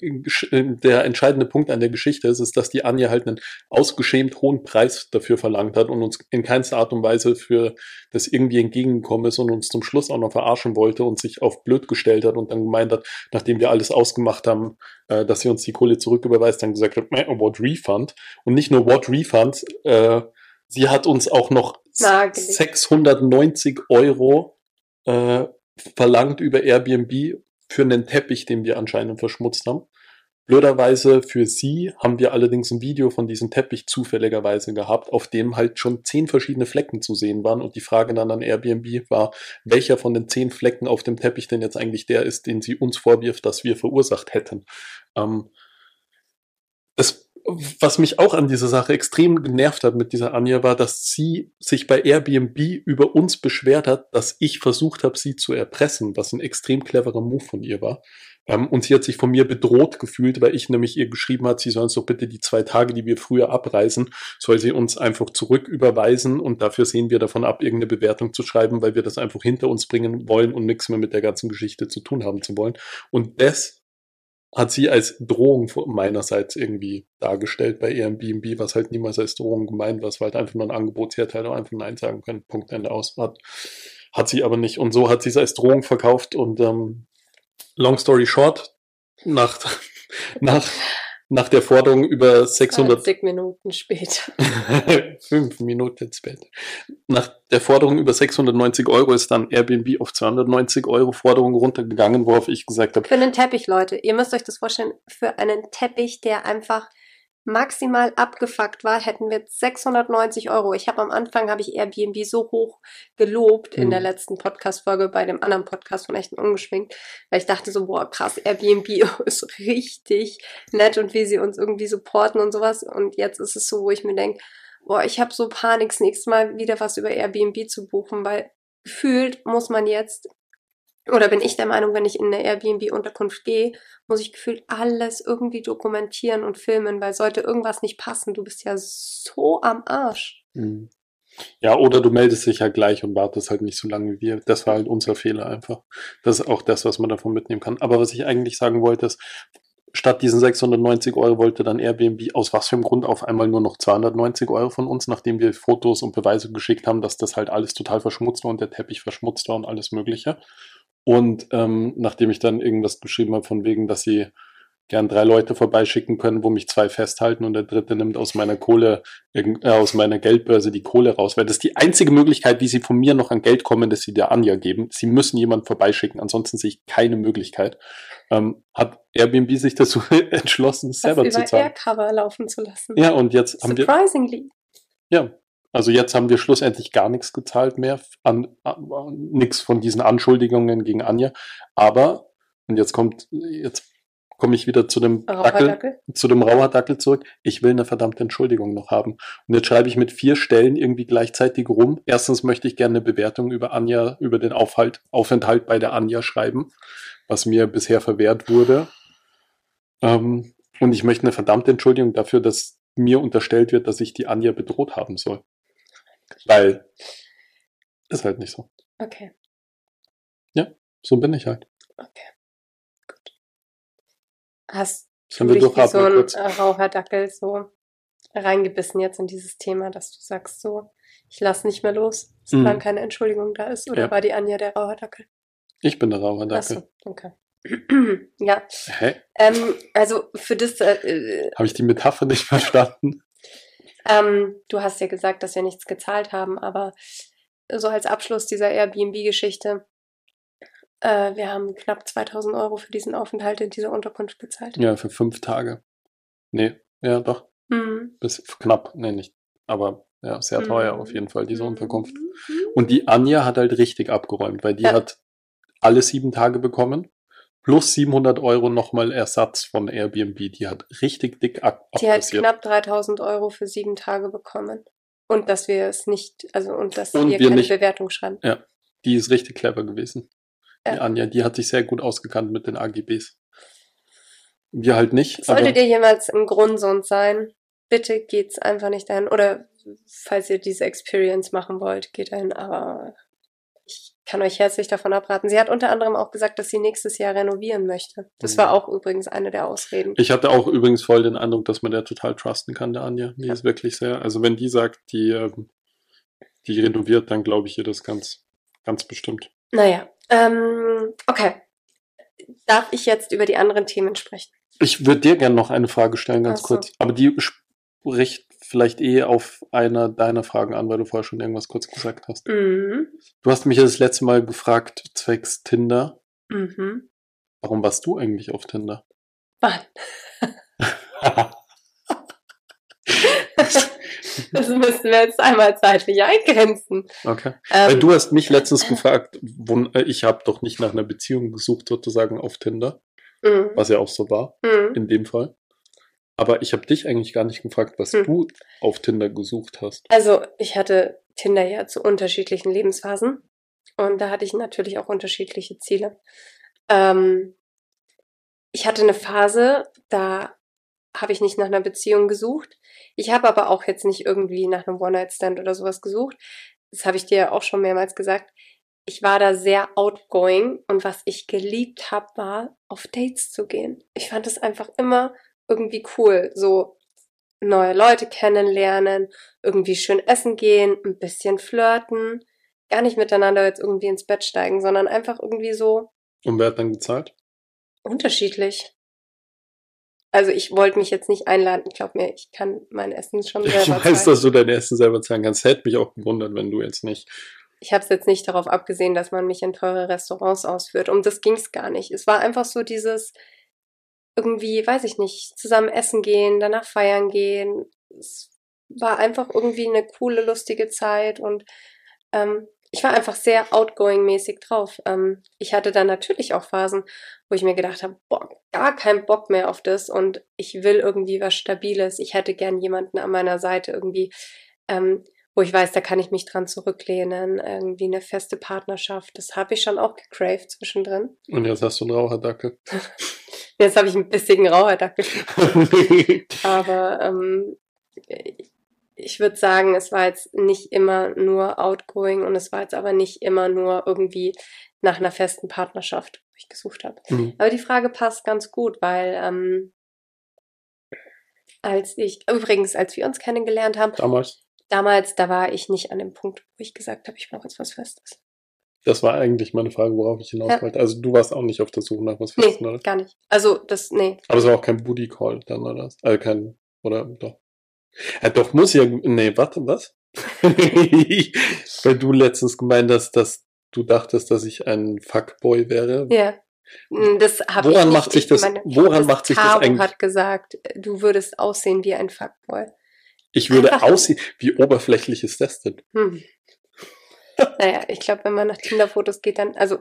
der entscheidende Punkt an der Geschichte, ist, ist, dass die Anja halt einen ausgeschämt hohen Preis dafür verlangt hat und uns in keinster Art und Weise für das irgendwie entgegengekommen ist und uns zum Schluss auch noch verarschen wollte und sich auf blöd gestellt hat und dann gemeint hat, nachdem wir alles ausgemacht haben, äh, dass sie uns die Kohle zurücküberweist, dann gesagt hat, what refund? Und nicht nur what refund, äh, sie hat uns auch noch Nagelig. 690 Euro äh, verlangt über Airbnb für einen Teppich, den wir anscheinend verschmutzt haben. Blöderweise für sie haben wir allerdings ein Video von diesem Teppich zufälligerweise gehabt, auf dem halt schon zehn verschiedene Flecken zu sehen waren. Und die Frage dann an Airbnb war, welcher von den zehn Flecken auf dem Teppich denn jetzt eigentlich der ist, den sie uns vorwirft, dass wir verursacht hätten. Ähm, es was mich auch an dieser Sache extrem genervt hat mit dieser Anja, war, dass sie sich bei Airbnb über uns beschwert hat, dass ich versucht habe, sie zu erpressen, was ein extrem cleverer Move von ihr war. Ähm, und sie hat sich von mir bedroht gefühlt, weil ich nämlich ihr geschrieben hat, sie sollen uns doch bitte die zwei Tage, die wir früher abreisen, soll sie uns einfach zurück überweisen und dafür sehen wir davon ab, irgendeine Bewertung zu schreiben, weil wir das einfach hinter uns bringen wollen und nichts mehr mit der ganzen Geschichte zu tun haben zu wollen. Und das hat sie als Drohung meinerseits irgendwie dargestellt bei Airbnb, was halt niemals als Drohung gemeint war. Es war halt einfach nur ein Angebotsherteil und einfach Nein sagen können. Punkt Ende aus. Hat, hat sie aber nicht. Und so hat sie es als Drohung verkauft und ähm, long story short, nach, nach nach der Forderung über 600 20 Minuten später. Fünf Minuten später. Nach der Forderung über 690 Euro ist dann Airbnb auf 290 Euro Forderung runtergegangen, worauf ich gesagt habe. Für einen Teppich, Leute. Ihr müsst euch das vorstellen, für einen Teppich, der einfach maximal abgefuckt war, hätten wir 690 Euro. Ich habe am Anfang habe ich Airbnb so hoch gelobt in der mhm. letzten Podcast-Folge bei dem anderen Podcast von Echten Ungeschminkt, weil ich dachte so, boah, krass, Airbnb ist richtig nett und wie sie uns irgendwie supporten und sowas. Und jetzt ist es so, wo ich mir denke, boah, ich habe so Panik, das nächste Mal wieder was über Airbnb zu buchen, weil gefühlt muss man jetzt oder bin ich der Meinung, wenn ich in eine Airbnb-Unterkunft gehe, muss ich gefühlt alles irgendwie dokumentieren und filmen, weil sollte irgendwas nicht passen, du bist ja so am Arsch. Mhm. Ja, oder du meldest dich halt gleich und wartest halt nicht so lange wie wir. Das war halt unser Fehler einfach. Das ist auch das, was man davon mitnehmen kann. Aber was ich eigentlich sagen wollte, ist, statt diesen 690 Euro wollte dann Airbnb aus was für einem Grund auf einmal nur noch 290 Euro von uns, nachdem wir Fotos und Beweise geschickt haben, dass das halt alles total verschmutzt war und der Teppich verschmutzt war und alles Mögliche. Und ähm, nachdem ich dann irgendwas geschrieben habe, von wegen, dass sie gern drei Leute vorbeischicken können, wo mich zwei festhalten und der dritte nimmt aus meiner Kohle, äh, aus meiner Geldbörse die Kohle raus, weil das ist die einzige Möglichkeit, wie sie von mir noch an Geld kommen, dass sie der Anja geben. Sie müssen jemanden vorbeischicken, ansonsten sehe ich keine Möglichkeit. Ähm, hat Airbnb sich dazu entschlossen, selber zu zahlen. Aircover laufen zu lassen. Ja, und jetzt haben wir. Surprisingly. Ja, also jetzt haben wir schlussendlich gar nichts gezahlt mehr, an, an, nichts von diesen Anschuldigungen gegen Anja. Aber, und jetzt kommt, jetzt komme ich wieder zu dem Dackel, zu dem Rauhardackel zurück. Ich will eine verdammte Entschuldigung noch haben. Und jetzt schreibe ich mit vier Stellen irgendwie gleichzeitig rum. Erstens möchte ich gerne eine Bewertung über Anja, über den Aufhalt, Aufenthalt bei der Anja schreiben was mir bisher verwehrt wurde. Ähm, und ich möchte eine verdammte Entschuldigung dafür, dass mir unterstellt wird, dass ich die Anja bedroht haben soll. Weil ist halt nicht so. Okay. So bin ich halt. Okay. Gut. Hast du dich wie so ein kurz? Raucherdackel so reingebissen jetzt in dieses Thema, dass du sagst so, ich lass nicht mehr los, solange Mhm. keine Entschuldigung da ist? Oder Ja. war die Anja der Raucherdackel? Ich bin der Raucherdackel. Achso, okay. ja, Hä? ähm, also für das, äh, äh, Habe ich die Metapher nicht verstanden? Ähm, du hast ja gesagt, dass wir nichts gezahlt haben, aber so als Abschluss dieser Airbnb-Geschichte, äh, wir haben knapp 2000 Euro für diesen Aufenthalt in dieser Unterkunft gezahlt. Ja, für fünf Tage. Nee, ja, doch. Mhm. Bis knapp. Nee, nicht. Aber ja, sehr teuer Mhm. auf jeden Fall, diese Unterkunft. Mhm. Und die Anja hat halt richtig abgeräumt, weil die Ja. hat alle sieben Tage bekommen. Plus 700 Euro nochmal Ersatz von Airbnb. Die hat richtig dick ab Die hat abkassiert. knapp 3000 Euro für sieben Tage bekommen. Und dass wir es nicht, also und dass Und wir wir keine nicht- Bewertung schreiben. Die ist richtig clever gewesen. Die Ja. Anja, die hat sich sehr gut ausgekannt mit den AGBs. Wir halt nicht. Solltet ihr jemals ein Grundsohn sein, bitte geht's einfach nicht dahin. Oder falls ihr diese Experience machen wollt, geht dahin. Aber kann euch herzlich davon abraten. Sie hat unter anderem auch gesagt, dass sie nächstes Jahr renovieren möchte. Das Mhm. war auch übrigens eine der Ausreden. Ich hatte auch übrigens voll den Eindruck, dass man der total trusten kann, der Anja. Die ist wirklich sehr, also wenn die sagt, die, ähm, die renoviert, dann glaube ich ihr das ganz, ganz bestimmt. Naja, ähm, okay. Darf ich jetzt über die anderen Themen sprechen? Ich würde dir gerne noch eine Frage stellen, ganz so. kurz. Aber die spricht vielleicht eh auf einer deiner Fragen an, weil du vorher schon irgendwas kurz gesagt hast. Mhm. Du hast mich ja das letzte Mal gefragt, zwecks Tinder. Mhm. Warum warst du eigentlich auf Tinder? Wann? Das müssen wir jetzt einmal zeitlich eingrenzen. okay. Weil Ähm, du hast mich letztens gefragt, wo, äh, ich habe doch nicht nach einer Beziehung gesucht, sozusagen auf Tinder, mhm. was ja auch so war, Mhm. in dem Fall. Aber ich habe dich eigentlich gar nicht gefragt, was Hm. du auf Tinder gesucht hast. Also, ich hatte Tinder ja zu unterschiedlichen Lebensphasen. Und da hatte ich natürlich auch unterschiedliche Ziele. Ähm, ich hatte eine Phase, da habe ich nicht nach einer Beziehung gesucht. Ich habe aber auch jetzt nicht irgendwie nach einem One-Night-Stand oder sowas gesucht. Das habe ich dir ja auch schon mehrmals gesagt. Ich war da sehr outgoing und was ich geliebt habe, war auf Dates zu gehen. Ich fand es einfach immer irgendwie cool, so neue Leute kennenlernen, irgendwie schön essen gehen, ein bisschen flirten, gar nicht miteinander jetzt irgendwie ins Bett steigen, sondern einfach irgendwie so Und wer hat dann gezahlt? unterschiedlich. Also ich wollte mich jetzt nicht einladen. Ich glaube mir, ich kann mein Essen schon selber Ich weiß, zahlen. dass du dein Essen selber zahlen kannst. Hätte mich auch gewundert, wenn du jetzt nicht. Ich habe es jetzt nicht darauf abgesehen, dass man mich in teure Restaurants ausführt. Um das ging es gar nicht. Es war einfach so dieses irgendwie, weiß ich nicht, zusammen essen gehen, danach feiern gehen. Es war einfach irgendwie eine coole, lustige Zeit und ähm, ich war einfach sehr outgoing-mäßig drauf. Ähm, ich hatte dann natürlich auch Phasen, wo ich mir gedacht habe, boah, gar keinen Bock mehr auf das und ich will irgendwie was Stabiles. Ich hätte gern jemanden an meiner Seite irgendwie, ähm, wo ich weiß, da kann ich mich dran zurücklehnen, irgendwie eine feste Partnerschaft. Das habe ich schon auch gecraved zwischendrin. Und jetzt hast du einen Raucherdackel. Jetzt habe ich ein bisschen Raucherdackel. Aber ähm, ich würde sagen, es war jetzt nicht immer nur outgoing und es war jetzt aber nicht immer nur irgendwie nach einer festen Partnerschaft, wo ich gesucht habe. Mhm. Aber die Frage passt ganz gut, weil ähm, als ich, übrigens, als wir uns kennengelernt haben, Damals. damals, da war ich nicht an dem Punkt, wo ich gesagt habe, ich brauche jetzt was Festes. Das war eigentlich meine Frage, worauf ich hinaus Ja. wollte. Also du warst auch nicht auf der Suche nach was Nee, Festem, oder? gar nicht. Also das, nee. Aber es war auch kein Booty Call dann, oder? Also kein, oder doch. Ja, doch, muss ja, nee, warte, was? Weil du letztens gemeint hast, dass du dachtest, dass ich ein Fuckboy wäre. Ja. Mm, Das habe ich Woran nicht. macht sich Ich das- meine, woran macht sich das Caro eigentlich- hat gesagt, du würdest aussehen wie ein Fuckboy. Ich würde Einfach- aussehen, wie oberflächlich ist das denn? Hm. Naja, ich glaube, wenn man nach Tinder-Fotos geht, dann, also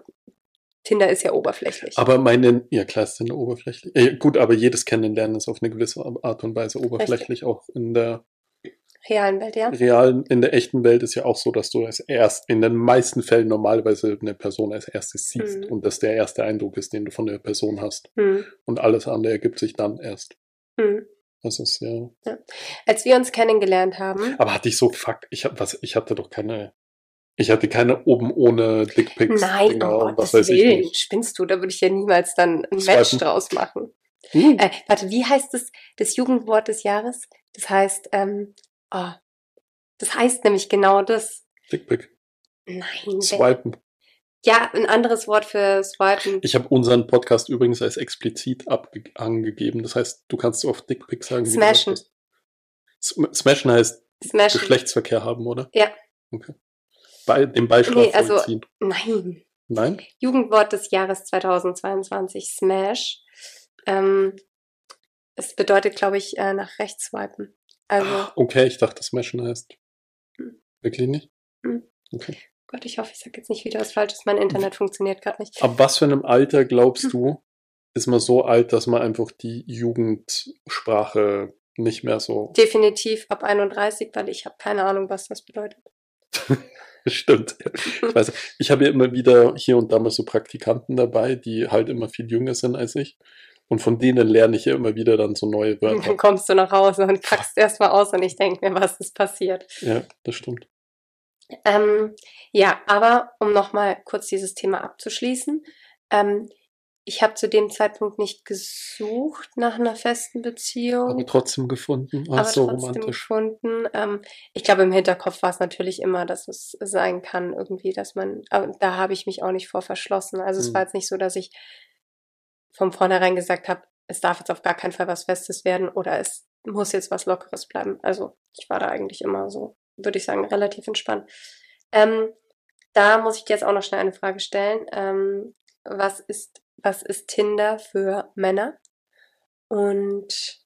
Tinder ist ja oberflächlich. Aber meine, ja klar, ist eine oberflächlich. Äh, gut, aber jedes Kennenlernen ist auf eine gewisse Art und Weise oberflächlich, auch in der realen Welt, ja. Real, in der echten Welt ist ja auch so, dass du als erst, in den meisten Fällen normalerweise eine Person als erstes siehst Mhm. und das der erste Eindruck ist, den du von der Person hast. Hm. Und alles andere ergibt sich dann erst. Hm. Das ist ja. Als wir uns kennengelernt haben, Aber hatte ich so, fuck, ich hab, was, ich hatte doch keine, ich hatte keine oben ohne Dickpics. nein, Dinger um und was weiß ich Willen, nicht. spinnst du, da würde ich ja niemals dann ein Swipen. Match draus machen. Hm. Äh, warte, wie heißt das, das Jugendwort des Jahres? Das heißt, ähm, oh, das heißt nämlich genau das. Dickpic. Nein, Swipen. ja, ein anderes Wort für swipen. Ich habe unseren Podcast übrigens als explizit angegeben. Das heißt, du kannst oft Dickpic sagen. wie du Smashen. möchtest. Sm Smashen heißt Smash. Geschlechtsverkehr haben, oder? Ja. Okay. Bei, dem Beischlaf Nee, also- vollziehen. Nein. Nein? Jugendwort des Jahres 2022, Smash. Ähm, es bedeutet, glaube ich, äh, nach rechts swipen. Also, Ah, Okay, ich dachte, Smashen heißt. Hm. Wirklich nicht? Hm. Okay. Gott, ich hoffe, ich sage jetzt nicht wieder was Falsches. Mein Internet funktioniert gerade nicht. Ab was für einem Alter Hm. glaubst du, ist man so alt, dass man einfach die Jugendsprache nicht mehr so Definitiv ab 31, weil ich habe keine Ahnung, was das bedeutet. Stimmt. Ich weiß, ich habe ja immer wieder hier und da mal so Praktikanten dabei, die halt immer viel jünger sind als ich. Und von denen lerne ich ja immer wieder dann so neue Und dann Wörter. kommst du nach Hause und kackst erstmal aus und ich denke mir, was ist passiert. Ja, das stimmt. Ähm, ja, aber um nochmal kurz dieses Thema abzuschließen. Ähm, ich habe zu dem Zeitpunkt nicht gesucht nach einer festen Beziehung. Aber trotzdem gefunden. Ach, aber so trotzdem romantisch. gefunden. Ähm, ich glaube, im Hinterkopf war es natürlich immer, dass es sein kann, irgendwie, dass man, aber da habe ich mich auch nicht vor verschlossen. Also es Mhm. war jetzt nicht so, dass ich von vornherein gesagt habe, es darf jetzt auf gar keinen Fall was Festes werden oder es muss jetzt was Lockeres bleiben. Also ich war da eigentlich immer so, würde ich sagen, relativ entspannt. Ähm, da muss ich dir jetzt auch noch schnell eine Frage stellen. Ähm, was ist, was ist Tinder für Männer? Und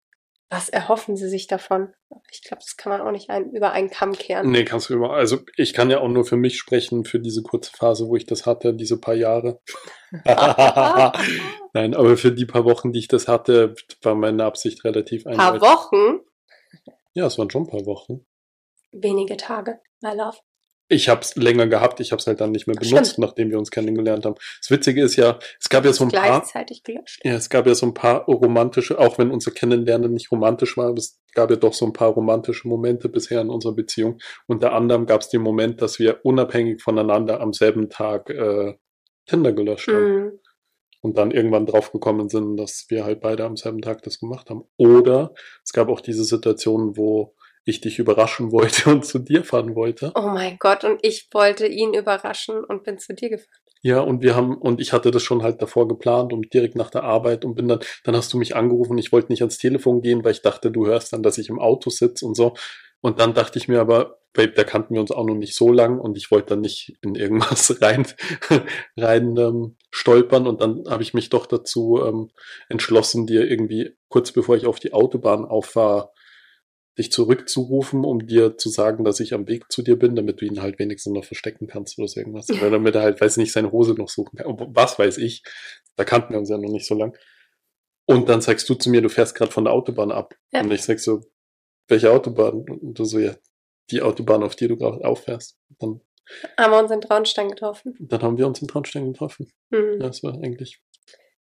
was erhoffen sie sich davon? Ich glaube, das kann man auch nicht ein, über einen Kamm kehren. Nee, kannst du immer. Also ich kann ja auch nur für mich sprechen, für diese kurze Phase, wo ich das hatte, diese paar Jahre. Nein, aber für die paar Wochen, die ich das hatte, war meine Absicht relativ Ein paar eindeutig. Wochen, Ja, es waren schon ein paar Wochen. wenige Tage, my love. Ich habe es länger gehabt, ich habe es halt dann nicht mehr Stimmt. benutzt, nachdem wir uns kennengelernt haben. Das Witzige ist ja, es gab ja so ein paar, Gleichzeitig gelöscht. ja, es gab ja so ein paar romantische, auch wenn unser Kennenlernen nicht romantisch war, es gab ja doch so ein paar romantische Momente bisher in unserer Beziehung. Unter anderem gab es den Moment, dass wir unabhängig voneinander am selben Tag äh, Tinder gelöscht haben Mhm. und dann irgendwann draufgekommen sind, dass wir halt beide am selben Tag das gemacht haben. Oder es gab auch diese Situation, wo ich dich überraschen wollte und zu dir fahren wollte. Oh mein Gott, und ich wollte ihn überraschen und bin zu dir gefahren. Ja, und wir haben, und ich hatte das schon halt davor geplant und direkt nach der Arbeit und bin dann, dann hast du mich angerufen, ich wollte nicht ans Telefon gehen, weil ich dachte, du hörst dann, dass ich im Auto sitze und so. Und dann dachte ich mir aber, Babe, da kannten wir uns auch noch nicht so lang und ich wollte dann nicht in irgendwas rein, rein ähm, stolpern und dann habe ich mich doch dazu ähm, entschlossen, dir irgendwie kurz bevor ich auf die Autobahn auffahre, dich zurückzurufen, um dir zu sagen, dass ich am Weg zu dir bin, damit du ihn halt wenigstens noch verstecken kannst oder so irgendwas. Oder damit er halt, weiß nicht, seine Hose noch suchen kann. Was weiß ich. Da kannten wir uns ja noch nicht so lang. Und dann sagst du zu mir, du fährst gerade von der Autobahn ab. Ja. Und ich sag so, welche Autobahn? Und du so, ja, die Autobahn, auf die du gerade auffährst. Dann, Haben wir uns in Traunstein getroffen. dann haben wir uns in Traunstein getroffen. Mhm. Ja, das war eigentlich,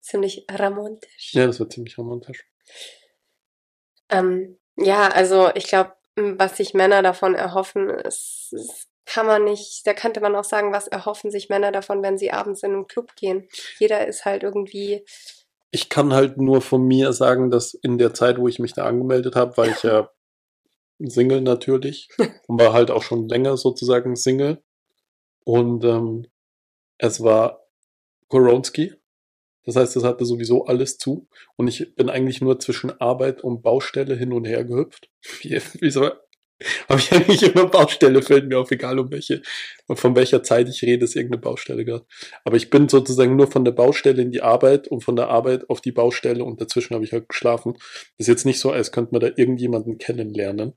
Ziemlich romantisch. ja, das war ziemlich romantisch. Ähm, ja, also ich glaube, was sich Männer davon erhoffen, ist, ist, kann man nicht, da könnte man auch sagen, was erhoffen sich Männer davon, wenn sie abends in einen Club gehen. Jeder ist halt irgendwie, Ich kann halt nur von mir sagen, dass in der Zeit, wo ich mich da angemeldet habe, war ich ja Single natürlich und war halt auch schon länger sozusagen Single. Und ähm, es war Koronski. Das heißt, es hatte sowieso alles zu. Und ich bin eigentlich nur zwischen Arbeit und Baustelle hin und her gehüpft. Wie, wieso habe ich eigentlich immer Baustelle, fällt mir auf, egal um welche, von welcher Zeit ich rede, ist irgendeine Baustelle gerade. Aber ich bin sozusagen nur von der Baustelle in die Arbeit und von der Arbeit auf die Baustelle und dazwischen habe ich halt geschlafen. Das ist jetzt nicht so, als könnte man da irgendjemanden kennenlernen.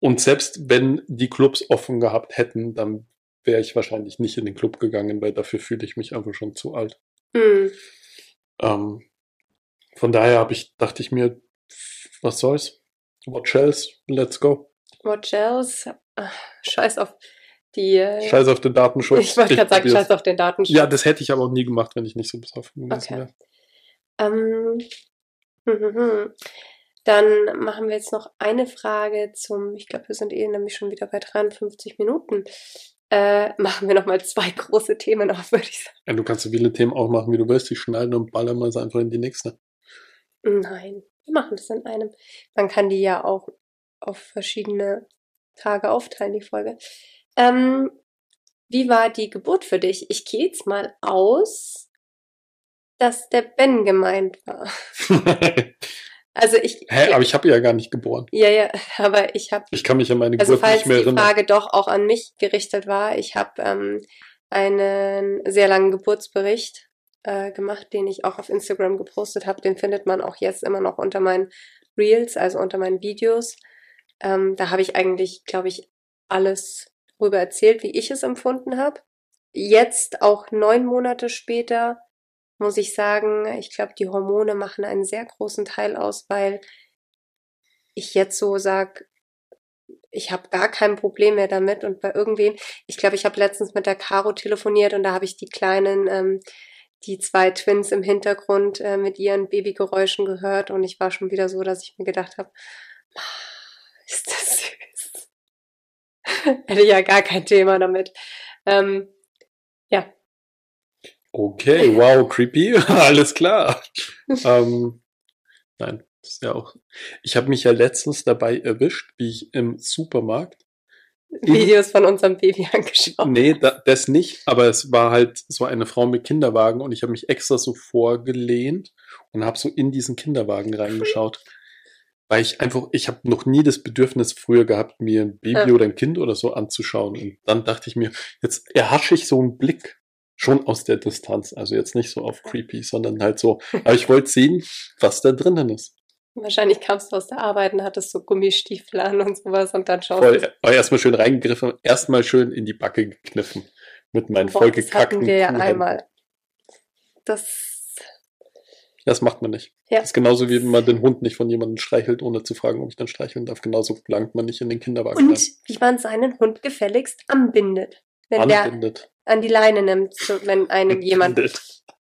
Und selbst wenn die Clubs offen gehabt hätten, dann wäre ich wahrscheinlich nicht in den Club gegangen, weil dafür fühle ich mich einfach schon zu alt. hm, Ähm, von daher habe ich, dachte ich mir, was soll's? What else? Let's go. What else? Scheiß auf die. äh, Scheiß auf den Datenschutz. Ich wollte gerade sagen, probier's. scheiß auf den Datenschutz. Ja, das hätte ich aber auch nie gemacht, wenn ich nicht so besoffen gewesen Okay. wäre. Ähm, hm, hm, hm. Dann machen wir jetzt noch eine Frage zum, ich glaube, wir sind eh nämlich schon wieder bei 53 Minuten. Äh, machen wir nochmal zwei große Themen auf, würde ich sagen. Ja, du kannst so viele Themen auch machen, wie du willst. Die schneiden und ballern wir es einfach in die nächste. Nein, wir machen das in einem. Man kann die ja auch auf verschiedene Tage aufteilen, die Folge. Ähm, wie war die Geburt für dich? Ich gehe jetzt mal aus, dass der Ben gemeint war. Also ich. Hä, aber ich habe ja gar nicht geboren. ja, ja, aber ich habe Ich kann mich an meine Also Geburt falls nicht mehr die erinnern. Frage doch auch an mich gerichtet war, ich habe ähm, einen sehr langen Geburtsbericht äh, gemacht, den ich auch auf Instagram gepostet habe. Den findet man auch jetzt immer noch unter meinen Reels, also unter meinen Videos. Ähm, da habe ich eigentlich, glaube ich, alles darüber erzählt, wie ich es empfunden habe. Jetzt, auch neun Monate später, muss ich sagen, ich glaube, die Hormone machen einen sehr großen Teil aus, weil ich jetzt so sag, ich habe gar kein Problem mehr damit und bei irgendwem, ich glaube, ich habe letztens mit der Caro telefoniert und da habe ich die kleinen, ähm, die zwei Twins im Hintergrund äh, mit ihren Babygeräuschen gehört und ich war schon wieder so, dass ich mir gedacht habe, ist das süß. Hätte ja gar kein Thema damit. Ähm, ja, Okay, wow, creepy. Alles klar. ähm, nein, das ist ja auch. Ich habe mich ja letztens dabei erwischt, wie ich im Supermarkt. Videos von unserem Baby angeschaut. Nee, da, das nicht, aber es war halt so eine Frau mit Kinderwagen und ich habe mich extra so vorgelehnt und habe so in diesen Kinderwagen reingeschaut. Weil ich einfach, ich habe noch nie das Bedürfnis früher gehabt, mir ein Baby Ja. oder ein Kind oder so anzuschauen. Und dann dachte ich mir, jetzt erhasche ich so einen Blick schon aus der Distanz. Also jetzt nicht so auf creepy, sondern halt so. Aber ich wollte sehen, was da drinnen ist. Wahrscheinlich kamst du aus der Arbeit und hattest so Gummistiefel an und sowas und dann schaust Voll, du. erstmal schön reingegriffen, erstmal schön in die Backe gekniffen. Mit meinen Boah, das vollgekackten hatten wir ja Kuhhänden. einmal. Das, Das macht man nicht. Ja. Das ist genauso wie wenn man den Hund nicht von jemandem streichelt, ohne zu fragen, ob ich dann streicheln darf. Genauso gelangt man nicht in den Kinderwagen und wie man seinen Hund gefälligst anbindet. Wenn Anbindet. An die Leine nimmt, so, wenn einem jemand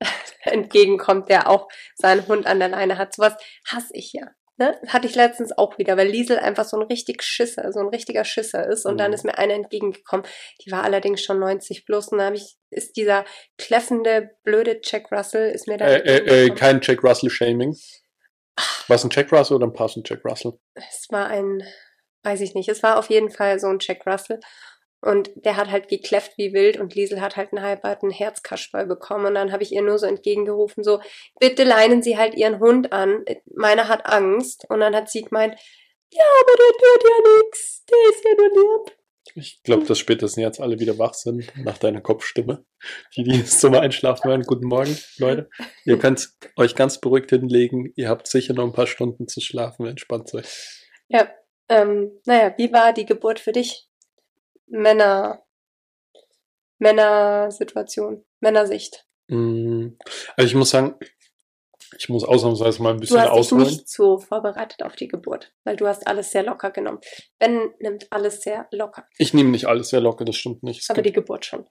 entgegenkommt, der auch seinen Hund an der Leine hat. Sowas hasse ich ja. Ne? Hatte ich letztens auch wieder, weil Liesel einfach so ein richtig Schisser, so ein richtiger Schisser ist. Und dann Mhm. ist mir eine entgegengekommen, die war allerdings schon 90 plus. Und dann habe ich, ist dieser kläffende, blöde Jack Russell, ist mir da Äh, äh, äh, kein Jack Russell-Shaming. Was ein Jack Russell oder ein Pass ein Jack Russell? Es war ein, weiß ich nicht, es war auf jeden Fall so ein Jack Russell. Und der hat halt gekläfft wie wild und Liesel hat halt einen halben Herzkasperl bekommen. Und dann habe ich ihr nur so entgegengerufen, so, bitte leinen Sie halt Ihren Hund an. Meiner hat Angst. Und dann hat sie gemeint, ja, aber der tut ja nix. Der ist ja nur lieb. Ich glaube, dass spätestens jetzt alle wieder wach sind nach deiner Kopfstimme, die die ins Zimmer einschlafen werden. Guten Morgen, Leute. Ihr könnt euch ganz beruhigt hinlegen. Ihr habt sicher noch ein paar Stunden zu schlafen. Entspannt euch. Ja, ähm, naja, wie war die Geburt für dich? Männer, Männersituation, Männersicht. Mm, Also ich muss sagen, ich muss ausnahmsweise mal ein Du bisschen hast dich ausholen. nicht so vorbereitet auf die Geburt, weil du hast alles sehr locker genommen. Ben nimmt alles sehr locker, Ich nehme nicht alles sehr locker, das stimmt nicht. Es aber die Geburt schon.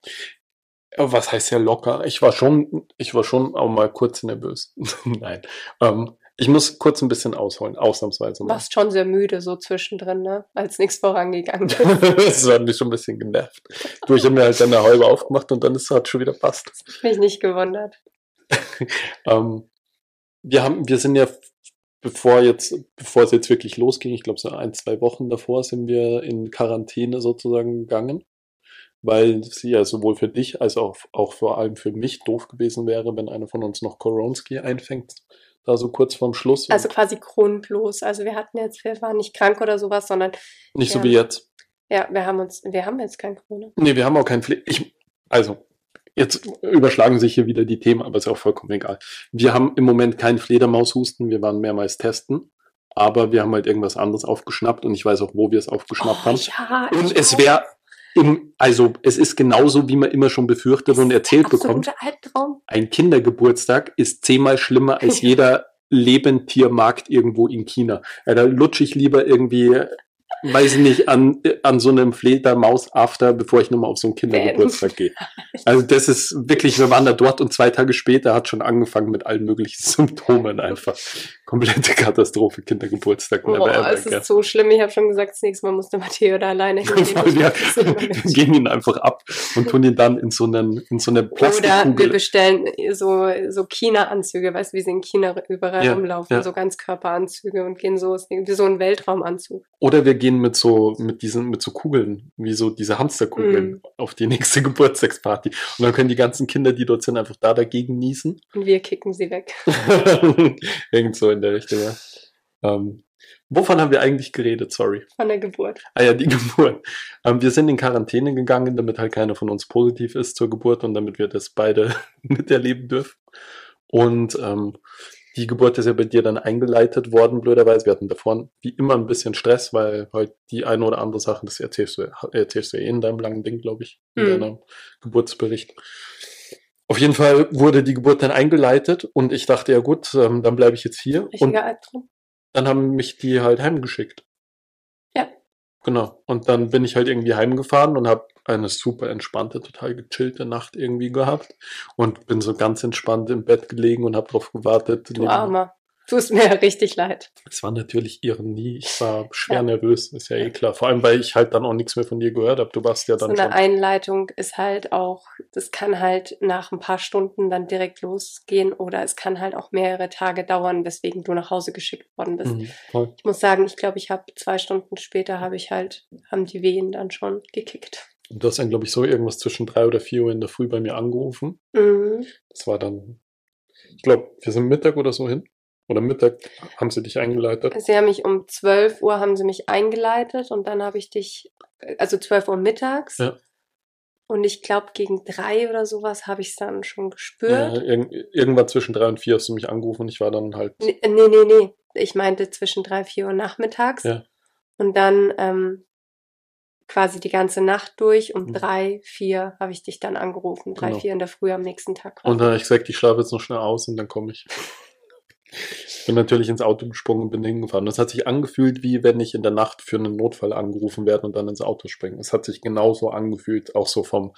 Aber was heißt sehr locker? Ich war schon, ich war schon auch mal kurz nervös. Nein. Ähm, ich muss kurz ein bisschen ausholen, ausnahmsweise Du mal. warst schon sehr müde so zwischendrin, ne? Als nichts vorangegangen ist. das hat mich schon ein bisschen genervt. Du, ich habe mir halt dann eine halbe aufgemacht und dann ist es halt schon wieder passt. Hab mich nicht gewundert. Ähm, wir haben, wir sind ja, bevor jetzt, bevor es jetzt wirklich losging, ich glaube so ein, zwei Wochen davor, sind wir in Quarantäne sozusagen gegangen, weil sie ja sowohl für dich als auch, auch vor allem für mich doof gewesen wäre, wenn einer von uns noch Koronski einfängt, da so kurz vorm Schluss. Also quasi grundlos. Also wir hatten jetzt, wir waren nicht krank oder sowas, sondern Nicht so ja. wie jetzt. ja, wir haben uns, wir haben jetzt kein Corona. Nee, wir haben auch kein Pfle ich, Also, jetzt überschlagen sich hier wieder die Themen, aber ist auch vollkommen egal. Wir haben im Moment keinen Fledermaushusten, wir waren mehrmals testen, aber wir haben halt irgendwas anderes aufgeschnappt und ich weiß auch, wo wir es aufgeschnappt Oh, haben. ja, Und es wäre im, also es ist genauso, wie man immer schon befürchtet und erzählt bekommt. Albtraum. Ein Kindergeburtstag ist zehnmal schlimmer als jeder Lebendtiermarkt irgendwo in China. Ja, da lutsche ich lieber irgendwie weiß ich nicht, an, an so einem Fledermaus-After, bevor ich nochmal auf so einen Kindergeburtstag gehe. Also das ist wirklich, wir waren da dort und zwei Tage später hat schon angefangen mit allen möglichen Symptomen einfach. Komplette Katastrophe, Kindergeburtstag. Boah, es ist so schlimm. Ich habe schon gesagt, das nächste Mal musste Matteo da alleine hingehen. ja, wir gehen ihn einfach ab und tun ihn dann in so einen, in so eine Plastikkugel. Oder wir bestellen so, so China-Anzüge, weißt du, wie sie in China überall ja, rumlaufen, ja. so Ganzkörperanzüge und gehen so, wie so ein Weltraumanzug. Oder wir gehen mit so, mit diesen, mit so Kugeln, wie so diese Hamsterkugeln mm. auf die nächste Geburtstagsparty. Und dann können die ganzen Kinder, die dort sind, einfach da dagegen niesen. Und wir kicken sie weg. Irgend so in der Richtung, ja. Ähm, wovon haben wir eigentlich geredet? Sorry. Von der Geburt. Ah ja, die Geburt. Ähm, wir sind in Quarantäne gegangen, damit halt keiner von uns positiv ist zur Geburt und damit wir das beide miterleben dürfen. Und ähm, die Geburt ist ja bei dir dann eingeleitet worden, blöderweise. Wir hatten davor wie immer ein bisschen Stress, weil halt die eine oder andere Sache, das erzählst du, erzählst du eh in deinem langen Ding, glaube ich, in mhm. deinem Geburtsbericht. Auf jeden Fall wurde die Geburt dann eingeleitet und ich dachte, ja gut, ähm, dann bleibe ich jetzt hier. Richtiger Albtraum. Dann haben mich die halt heimgeschickt. Ja. Genau. Und dann bin ich halt irgendwie heimgefahren und habe eine super entspannte, total gechillte Nacht irgendwie gehabt und bin so ganz entspannt im Bett gelegen und habe drauf gewartet. Du Armer. Tust mir richtig leid. Es war natürlich Ironie. Ich war schwer ja. nervös, ist ja eh klar. Vor allem, weil ich halt dann auch nichts mehr von dir gehört habe. Du warst ja dann. So eine Einleitung ist halt auch, das kann halt nach ein paar Stunden dann direkt losgehen oder es kann halt auch mehrere Tage dauern, weswegen du nach Hause geschickt worden bist. Mhm, ich muss sagen, ich glaube, ich habe zwei Stunden später habe ich halt, haben die Wehen dann schon gekickt. Und du hast dann, glaube ich, so irgendwas zwischen drei oder vier Uhr in der Früh bei mir angerufen. Mhm. Das war dann, ich glaube, wir sind Mittag oder so hin. Oder Mittag haben sie dich eingeleitet? Sie haben mich um 12 Uhr haben sie mich eingeleitet und dann habe ich dich, also 12 Uhr mittags. Ja. Und ich glaube, gegen drei oder sowas habe ich es dann schon gespürt. Ja, irg irgendwann zwischen drei und vier hast du mich angerufen und ich war dann halt. Nee, nee, nee. nee. Ich meinte zwischen drei, vier Uhr nachmittags. Ja. Und dann ähm, quasi die ganze Nacht durch. Um mhm. drei, vier habe ich dich dann angerufen. Drei, genau. vier in der Früh am nächsten Tag. Quasi. Und dann habe ich gesagt, ich schlafe jetzt noch schnell aus und dann komme ich. bin natürlich ins Auto gesprungen und bin hingefahren. Das hat sich angefühlt, wie wenn ich in der Nacht für einen Notfall angerufen werde und dann ins Auto springe. Es hat sich genauso angefühlt, auch so vom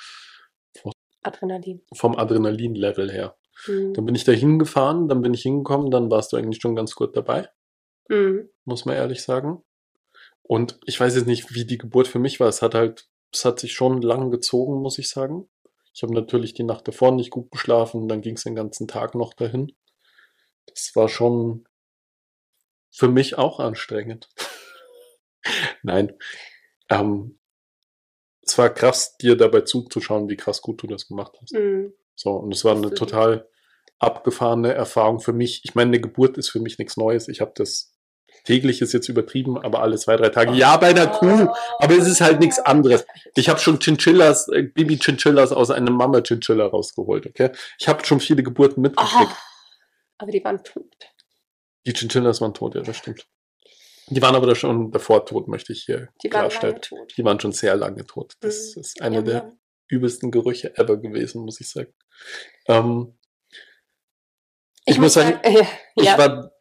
Adrenalin. Vom Adrenalin-Level her. Mhm. Dann bin ich da hingefahren, dann bin ich hingekommen, dann warst du eigentlich schon ganz gut dabei. Mhm. Muss man ehrlich sagen. Und ich weiß jetzt nicht, wie die Geburt für mich war. Es hat halt, es hat sich schon lang gezogen, muss ich sagen. Ich habe natürlich die Nacht davor nicht gut geschlafen, dann ging es den ganzen Tag noch dahin. Das war schon für mich auch anstrengend. Nein. Ähm, es war krass, dir dabei zuzuschauen, wie krass gut du das gemacht hast. Mhm. So, und es war eine total abgefahrene Erfahrung für mich. Ich meine, eine Geburt ist für mich nichts Neues. Ich habe das täglich ist jetzt übertrieben, aber alle zwei, drei Tage. Ja, bei einer Kuh, aber es ist halt nichts anderes. Ich habe schon Chinchillas, äh, Baby-Chinchillas aus einem Mama-Chinchilla rausgeholt, okay? Ich habe schon viele Geburten mitgekriegt. Aber die waren tot. Die Chinchillas waren tot, ja, das stimmt. Die waren aber schon davor tot, möchte ich hier die klarstellen. Waren lange tot. Die waren schon sehr lange tot. Das mhm. ist einer ja, der ja. übelsten Gerüche ever gewesen, muss ich sagen. Ähm, ich, ich, muss sagen, sagen äh, ich ja. war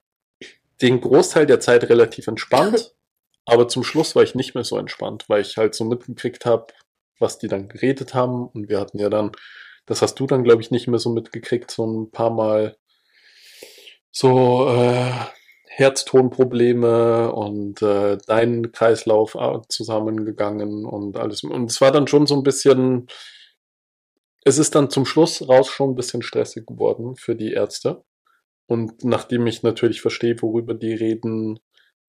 den Großteil der Zeit relativ entspannt, aber zum Schluss war ich nicht mehr so entspannt, weil ich halt so mitgekriegt habe, was die dann geredet haben. Und wir hatten ja dann, das hast du dann, glaube ich, nicht mehr so mitgekriegt, so ein paar Mal so äh, Herztonprobleme und äh, dein Kreislauf äh, zusammengegangen und alles. Und es war dann schon so ein bisschen, es ist dann zum Schluss raus schon ein bisschen stressig geworden für die Ärzte. Und nachdem ich natürlich verstehe, worüber die reden,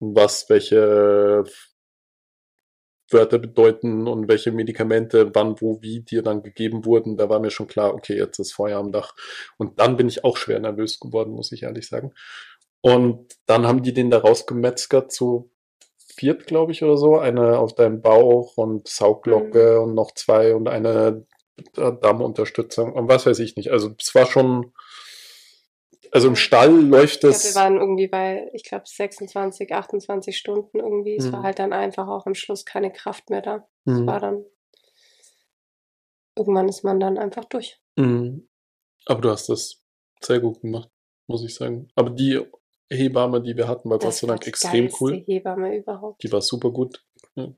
was welche Wörter bedeuten und welche Medikamente wann, wo, wie dir dann gegeben wurden, da war mir schon klar, okay, jetzt ist Feuer am Dach. Und dann bin ich auch schwer nervös geworden, muss ich ehrlich sagen. Und dann haben die den da rausgemetzgert zu viert, glaube ich, oder so. Eine auf deinem Bauch und Sauglocke mhm. und noch zwei und eine Darmunterstützung und was weiß ich nicht. Also es war schon, also im Stall läuft das. Ja, wir waren irgendwie bei, ich glaube, 26, 28 Stunden irgendwie. Es mhm. war halt dann einfach auch am Schluss keine Kraft mehr da. Mhm. Es war dann. Irgendwann ist man dann einfach durch. Mhm. Aber du hast das sehr gut gemacht, muss ich sagen. Aber die Hebamme, die wir hatten, war Gott sei Dank extrem cool. Hebamme überhaupt. Die war super gut.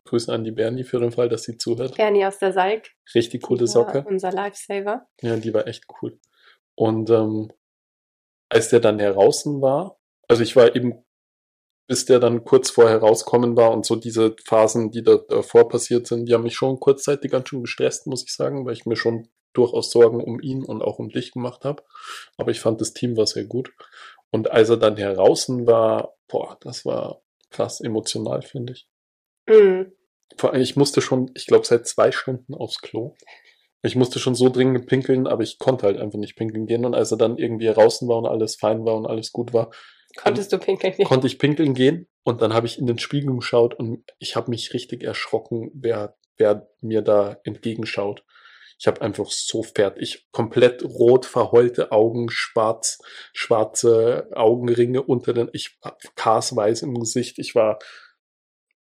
Grüße an die Bernie für den Fall, dass sie zuhört. Bernie aus der Salk. Richtig coole Socke. Unser Lifesaver. Ja, die war echt cool. Und ähm, als der dann heraus war, also ich war eben, bis der dann kurz vorher rauskommen war und so diese Phasen, die da davor passiert sind, die haben mich schon kurzzeitig ganz schön gestresst, muss ich sagen, weil ich mir schon durchaus Sorgen um ihn und auch um dich gemacht habe. Aber ich fand das Team war sehr gut. Und als er dann heraus war, boah, das war krass emotional, finde ich. Mhm. Vor allem, ich musste schon, ich glaube, seit zwei Stunden aufs Klo. Ich musste schon so dringend pinkeln, aber ich konnte halt einfach nicht pinkeln gehen. Und als er dann irgendwie draußen war und alles fein war und alles gut war, konntest du pinkeln gehen. Konnte ich pinkeln gehen und dann habe ich in den Spiegel geschaut und ich habe mich richtig erschrocken, wer, wer mir da entgegenschaut. Ich habe einfach so fertig, komplett rot verheulte Augen, schwarz, schwarze Augenringe unter den, ich kasweiß im Gesicht. Ich war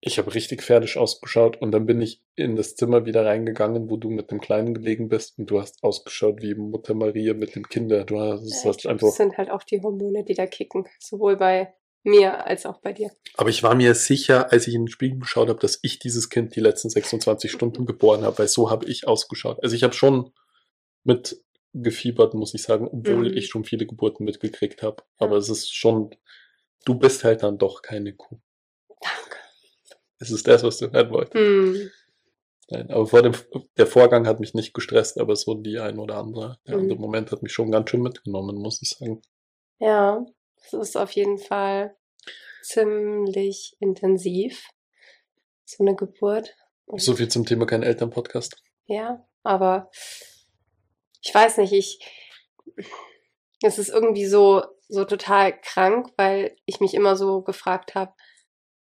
ich habe richtig fertig ausgeschaut und dann bin ich in das Zimmer wieder reingegangen, wo du mit dem Kleinen gelegen bist und du hast ausgeschaut wie Mutter Maria mit dem Kinder. Du hast, ja, hast einfach. Das sind halt auch die Hormone, die da kicken, sowohl bei mir als auch bei dir. Aber ich war mir sicher, als ich in den Spiegel geschaut habe, dass ich dieses Kind die letzten 26 Stunden geboren habe, weil so habe ich ausgeschaut. Also ich habe schon mit gefiebert, muss ich sagen, obwohl mhm. ich schon viele Geburten mitgekriegt habe. Ja. Aber es ist schon, du bist halt dann doch keine Kuh. Danke. Es ist das, was du hören wolltest. Mm. Nein, aber vor dem, der Vorgang hat mich nicht gestresst, aber so die ein oder andere, der mm. andere Moment hat mich schon ganz schön mitgenommen, muss ich sagen. Ja, es ist auf jeden Fall ziemlich intensiv. So eine Geburt. Und so viel zum Thema kein Elternpodcast. Ja, aber ich weiß nicht, ich, es ist irgendwie so, so total krank, weil ich mich immer so gefragt habe,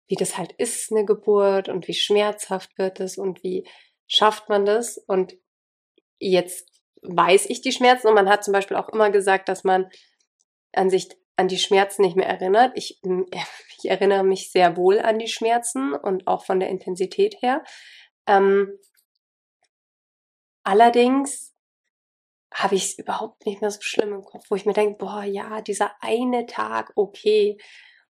wie das halt ist, eine Geburt und wie schmerzhaft wird es und wie schafft man das. Und jetzt weiß ich die Schmerzen und man hat zum Beispiel auch immer gesagt, dass man an sich an die Schmerzen nicht mehr erinnert. Ich, ich erinnere mich sehr wohl an die Schmerzen und auch von der Intensität her. Ähm, allerdings habe ich es überhaupt nicht mehr so schlimm im Kopf, wo ich mir denke, boah, ja, dieser eine Tag, okay,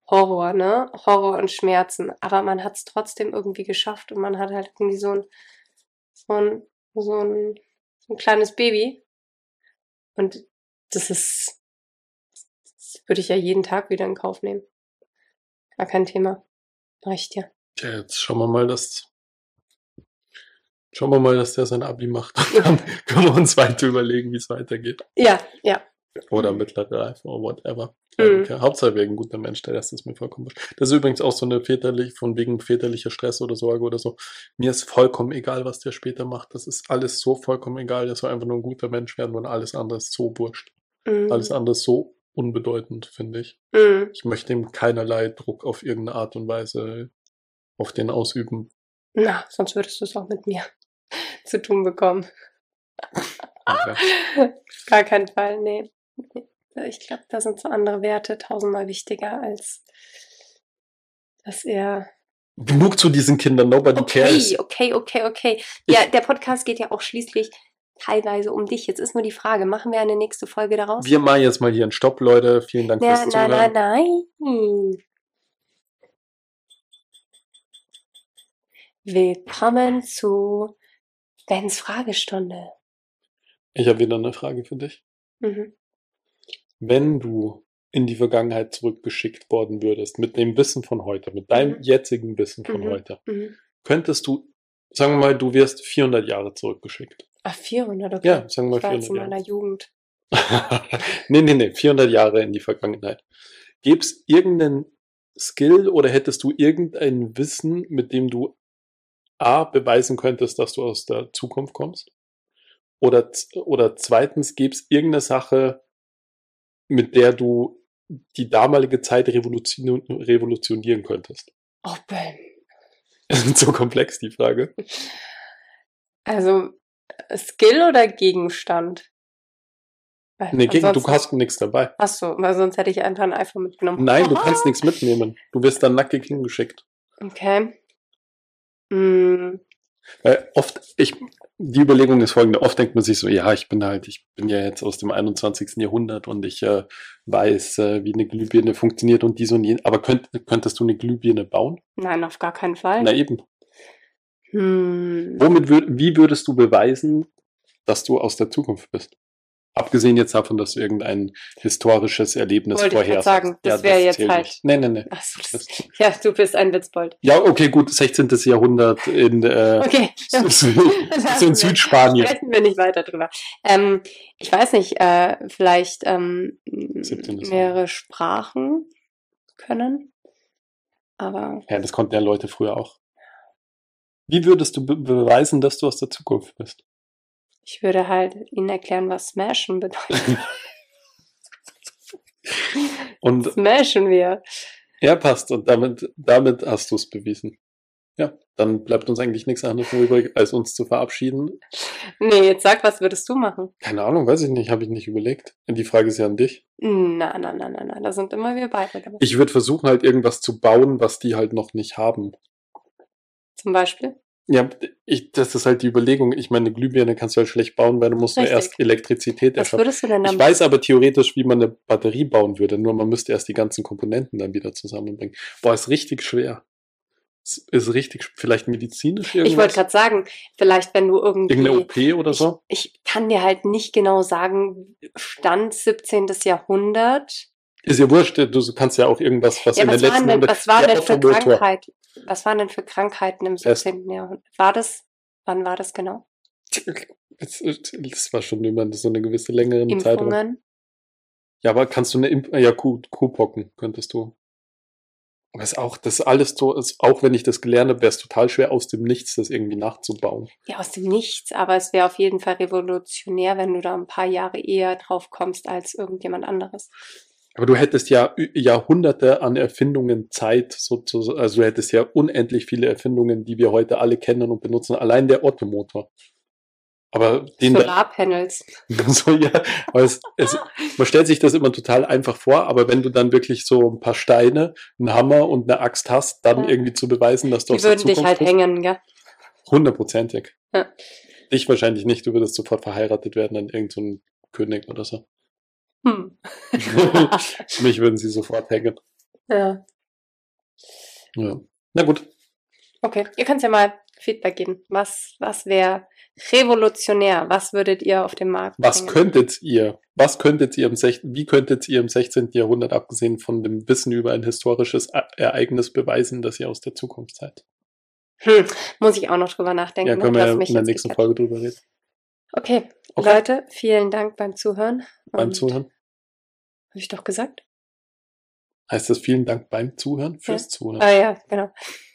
Horror, ne? Horror und Schmerzen. Aber man hat es trotzdem irgendwie geschafft und man hat halt irgendwie so ein, so ein, so ein, so ein kleines Baby. Und das ist, das würde ich ja jeden Tag wieder in Kauf nehmen. Gar kein Thema. Reicht ja. Ja, jetzt schauen wir mal, dass Schauen wir mal, dass der sein Abi macht. Dann können wir uns weiter überlegen, wie es weitergeht. Ja, ja. Oder mittlere Reife oder whatever. Mhm. Okay. Hauptsache wäre ein guter Mensch, der Rest ist mir vollkommen wurscht. Das ist übrigens auch so eine väterlich, von wegen väterlicher Stress oder Sorge oder so. Mir ist vollkommen egal, was der später macht. Das ist alles so vollkommen egal. Der soll einfach nur ein guter Mensch werden und alles andere ist so wurscht. Mhm. Alles andere ist so unbedeutend, finde ich. Mhm. Ich möchte ihm keinerlei Druck auf irgendeine Art und Weise auf den ausüben. Na, sonst würdest du es auch mit mir zu tun bekommen. Okay. Gar keinen Fall, nee. Ich glaube, da sind so andere Werte tausendmal wichtiger, als dass er. Genug zu diesen Kindern, nobody okay, cares. Okay, okay, okay. Ja, der Podcast geht ja auch schließlich teilweise um dich. Jetzt ist nur die Frage, machen wir eine nächste Folge daraus? Wir machen jetzt mal hier einen Stopp, Leute. Vielen Dank ja, fürs Zuhören. Nein, nein, nein. Willkommen zu Bens Fragestunde. Ich habe wieder eine Frage für dich. Mhm wenn du in die Vergangenheit zurückgeschickt worden würdest, mit dem Wissen von heute, mit deinem mhm. jetzigen Wissen von mhm. heute, mhm. könntest du, sagen wir mal, du wirst 400 Jahre zurückgeschickt. Ach, 400, okay. Ja, sagen wir mal 400 Jahre. in meiner Jugend. nee, nee, nee, 400 Jahre in die Vergangenheit. Gäbe es irgendeinen Skill oder hättest du irgendein Wissen, mit dem du A, beweisen könntest, dass du aus der Zukunft kommst? Oder, oder zweitens, gäbe es irgendeine Sache, mit der du die damalige Zeit revolution revolutionieren könntest? Oh, Ben. So komplex, die Frage. Also, Skill oder Gegenstand? Weil nee, gegen, du hast nichts dabei. Ach so, weil sonst hätte ich einfach ein iPhone mitgenommen. Nein, Aha. du kannst nichts mitnehmen. Du wirst dann nackig hingeschickt. Okay. Hm. Weil oft, ich, die Überlegung ist folgende. Oft denkt man sich so, ja, ich bin halt, ich bin ja jetzt aus dem 21. Jahrhundert und ich äh, weiß, äh, wie eine Glühbirne funktioniert und dies und jenes. Aber könnt, könntest du eine Glühbirne bauen? Nein, auf gar keinen Fall. Na eben. Hm. Womit würd, wie würdest du beweisen, dass du aus der Zukunft bist? Abgesehen jetzt davon, dass du irgendein historisches Erlebnis Wollte ich grad vorhersagst. sagen, das wäre jetzt halt- nicht. Nee, nee, nee. Ach so, das, ja, du bist ein Witzbold. ja, okay, gut, 16. Jahrhundert in, äh, Okay. so, in Südspanien. Sprechen wir nicht weiter drüber. Ähm, ich weiß nicht, äh, vielleicht ähm, 17. mehrere Sprachen können. Aber Ja, das konnten ja Leute früher auch. Wie würdest du be beweisen, dass du aus der Zukunft bist? Ich würde halt ihnen erklären, was Smashen bedeutet. Und Smashen wir. er passt und damit, damit hast du es bewiesen. Ja, dann bleibt uns eigentlich nichts anderes übrig, als uns zu verabschieden. Nee, jetzt sag, was würdest du machen? Keine Ahnung, weiß ich nicht, habe ich nicht überlegt. Die Frage ist ja an dich. Na, na, na, na, na, da sind immer wir beide dabei. Ich würde versuchen, halt irgendwas zu bauen, was die halt noch nicht haben. Zum Beispiel. Ja, ich, das ist halt die Überlegung. Ich meine, eine Glühbirne kannst du halt schlecht bauen, weil du musst nur Richtig. erst Elektrizität Was erschaffen. würdest du denn Ich dann weiß aber theoretisch, wie man eine Batterie bauen würde, nur man müsste erst die ganzen Komponenten dann wieder zusammenbringen. Boah, ist richtig schwer. Es Ist richtig, vielleicht medizinisch irgendwas? Ich wollte gerade sagen, vielleicht wenn du irgendwie. Irgendeine OP oder so? Ich, ich kann dir halt nicht genau sagen, Stand 17. Jahrhundert. Ist ja wurscht, du kannst ja auch irgendwas, was Ja, in den was waren letzten denn, was waren denn für Automotor. Krankheit, was waren denn für Krankheiten im Pest. 17. Jahrhundert? War das, wann war das genau? Das, war schon über so eine gewisse längere Zeit. Impfungen? Ja, aber kannst du eine Imp ja, Kuh, Kuhpocken könntest du. Aber ist auch, das alles so, ist, auch wenn ich das gelernt habe, wäre es total schwer, aus dem Nichts das irgendwie nachzubauen. Ja, aus dem Nichts, aber es wäre auf jeden Fall revolutionär, wenn du da ein paar Jahre eher drauf kommst als irgendjemand anderes. Aber du hättest ja Jahrhunderte an Erfindungen Zeit, sozusagen, also du hättest ja unendlich viele Erfindungen, die wir heute alle kennen und benutzen. Allein der Ottomotor. Aber den Solarpanels. so, ja, aber es, es, man stellt sich das immer total einfach vor, aber wenn du dann wirklich so ein paar Steine, einen Hammer und eine Axt hast, dann Ja. irgendwie zu beweisen, dass du Die würden dich halt hängen, gell? hundertprozentig. Ja. Dich wahrscheinlich nicht, du würdest sofort verheiratet werden an irgendeinen so König oder so. Hm. Mich würden sie sofort hängen. Ja. Ja. Na gut. Okay, ihr könnt ja mal Feedback geben. Was, was wäre revolutionär? Was würdet ihr auf dem Markt Was bringen? könntet ihr, was könntet ihr im Sech wie könntet ihr im 16. Jahrhundert, abgesehen von dem Wissen über ein historisches Ereignis, beweisen, dass ihr aus der Zukunft seid? Hm, muss ich auch noch drüber nachdenken. ja, ne? können wir ja in der nächsten. Folge drüber reden. Okay. Okay. Leute, vielen Dank beim Zuhören. Beim Zuhören. Habe ich doch gesagt? Heißt das vielen Dank beim Zuhören? Fürs Ja. Zuhören. Ah ja, genau.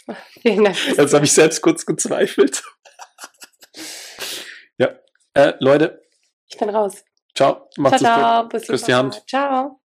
Vielen Dank. Jetzt habe ich selbst kurz gezweifelt. ja. Äh, Leute, Ich bin raus. ciao. Macht's ciao, ciao. gut. Küsst die. Hand. Ciao.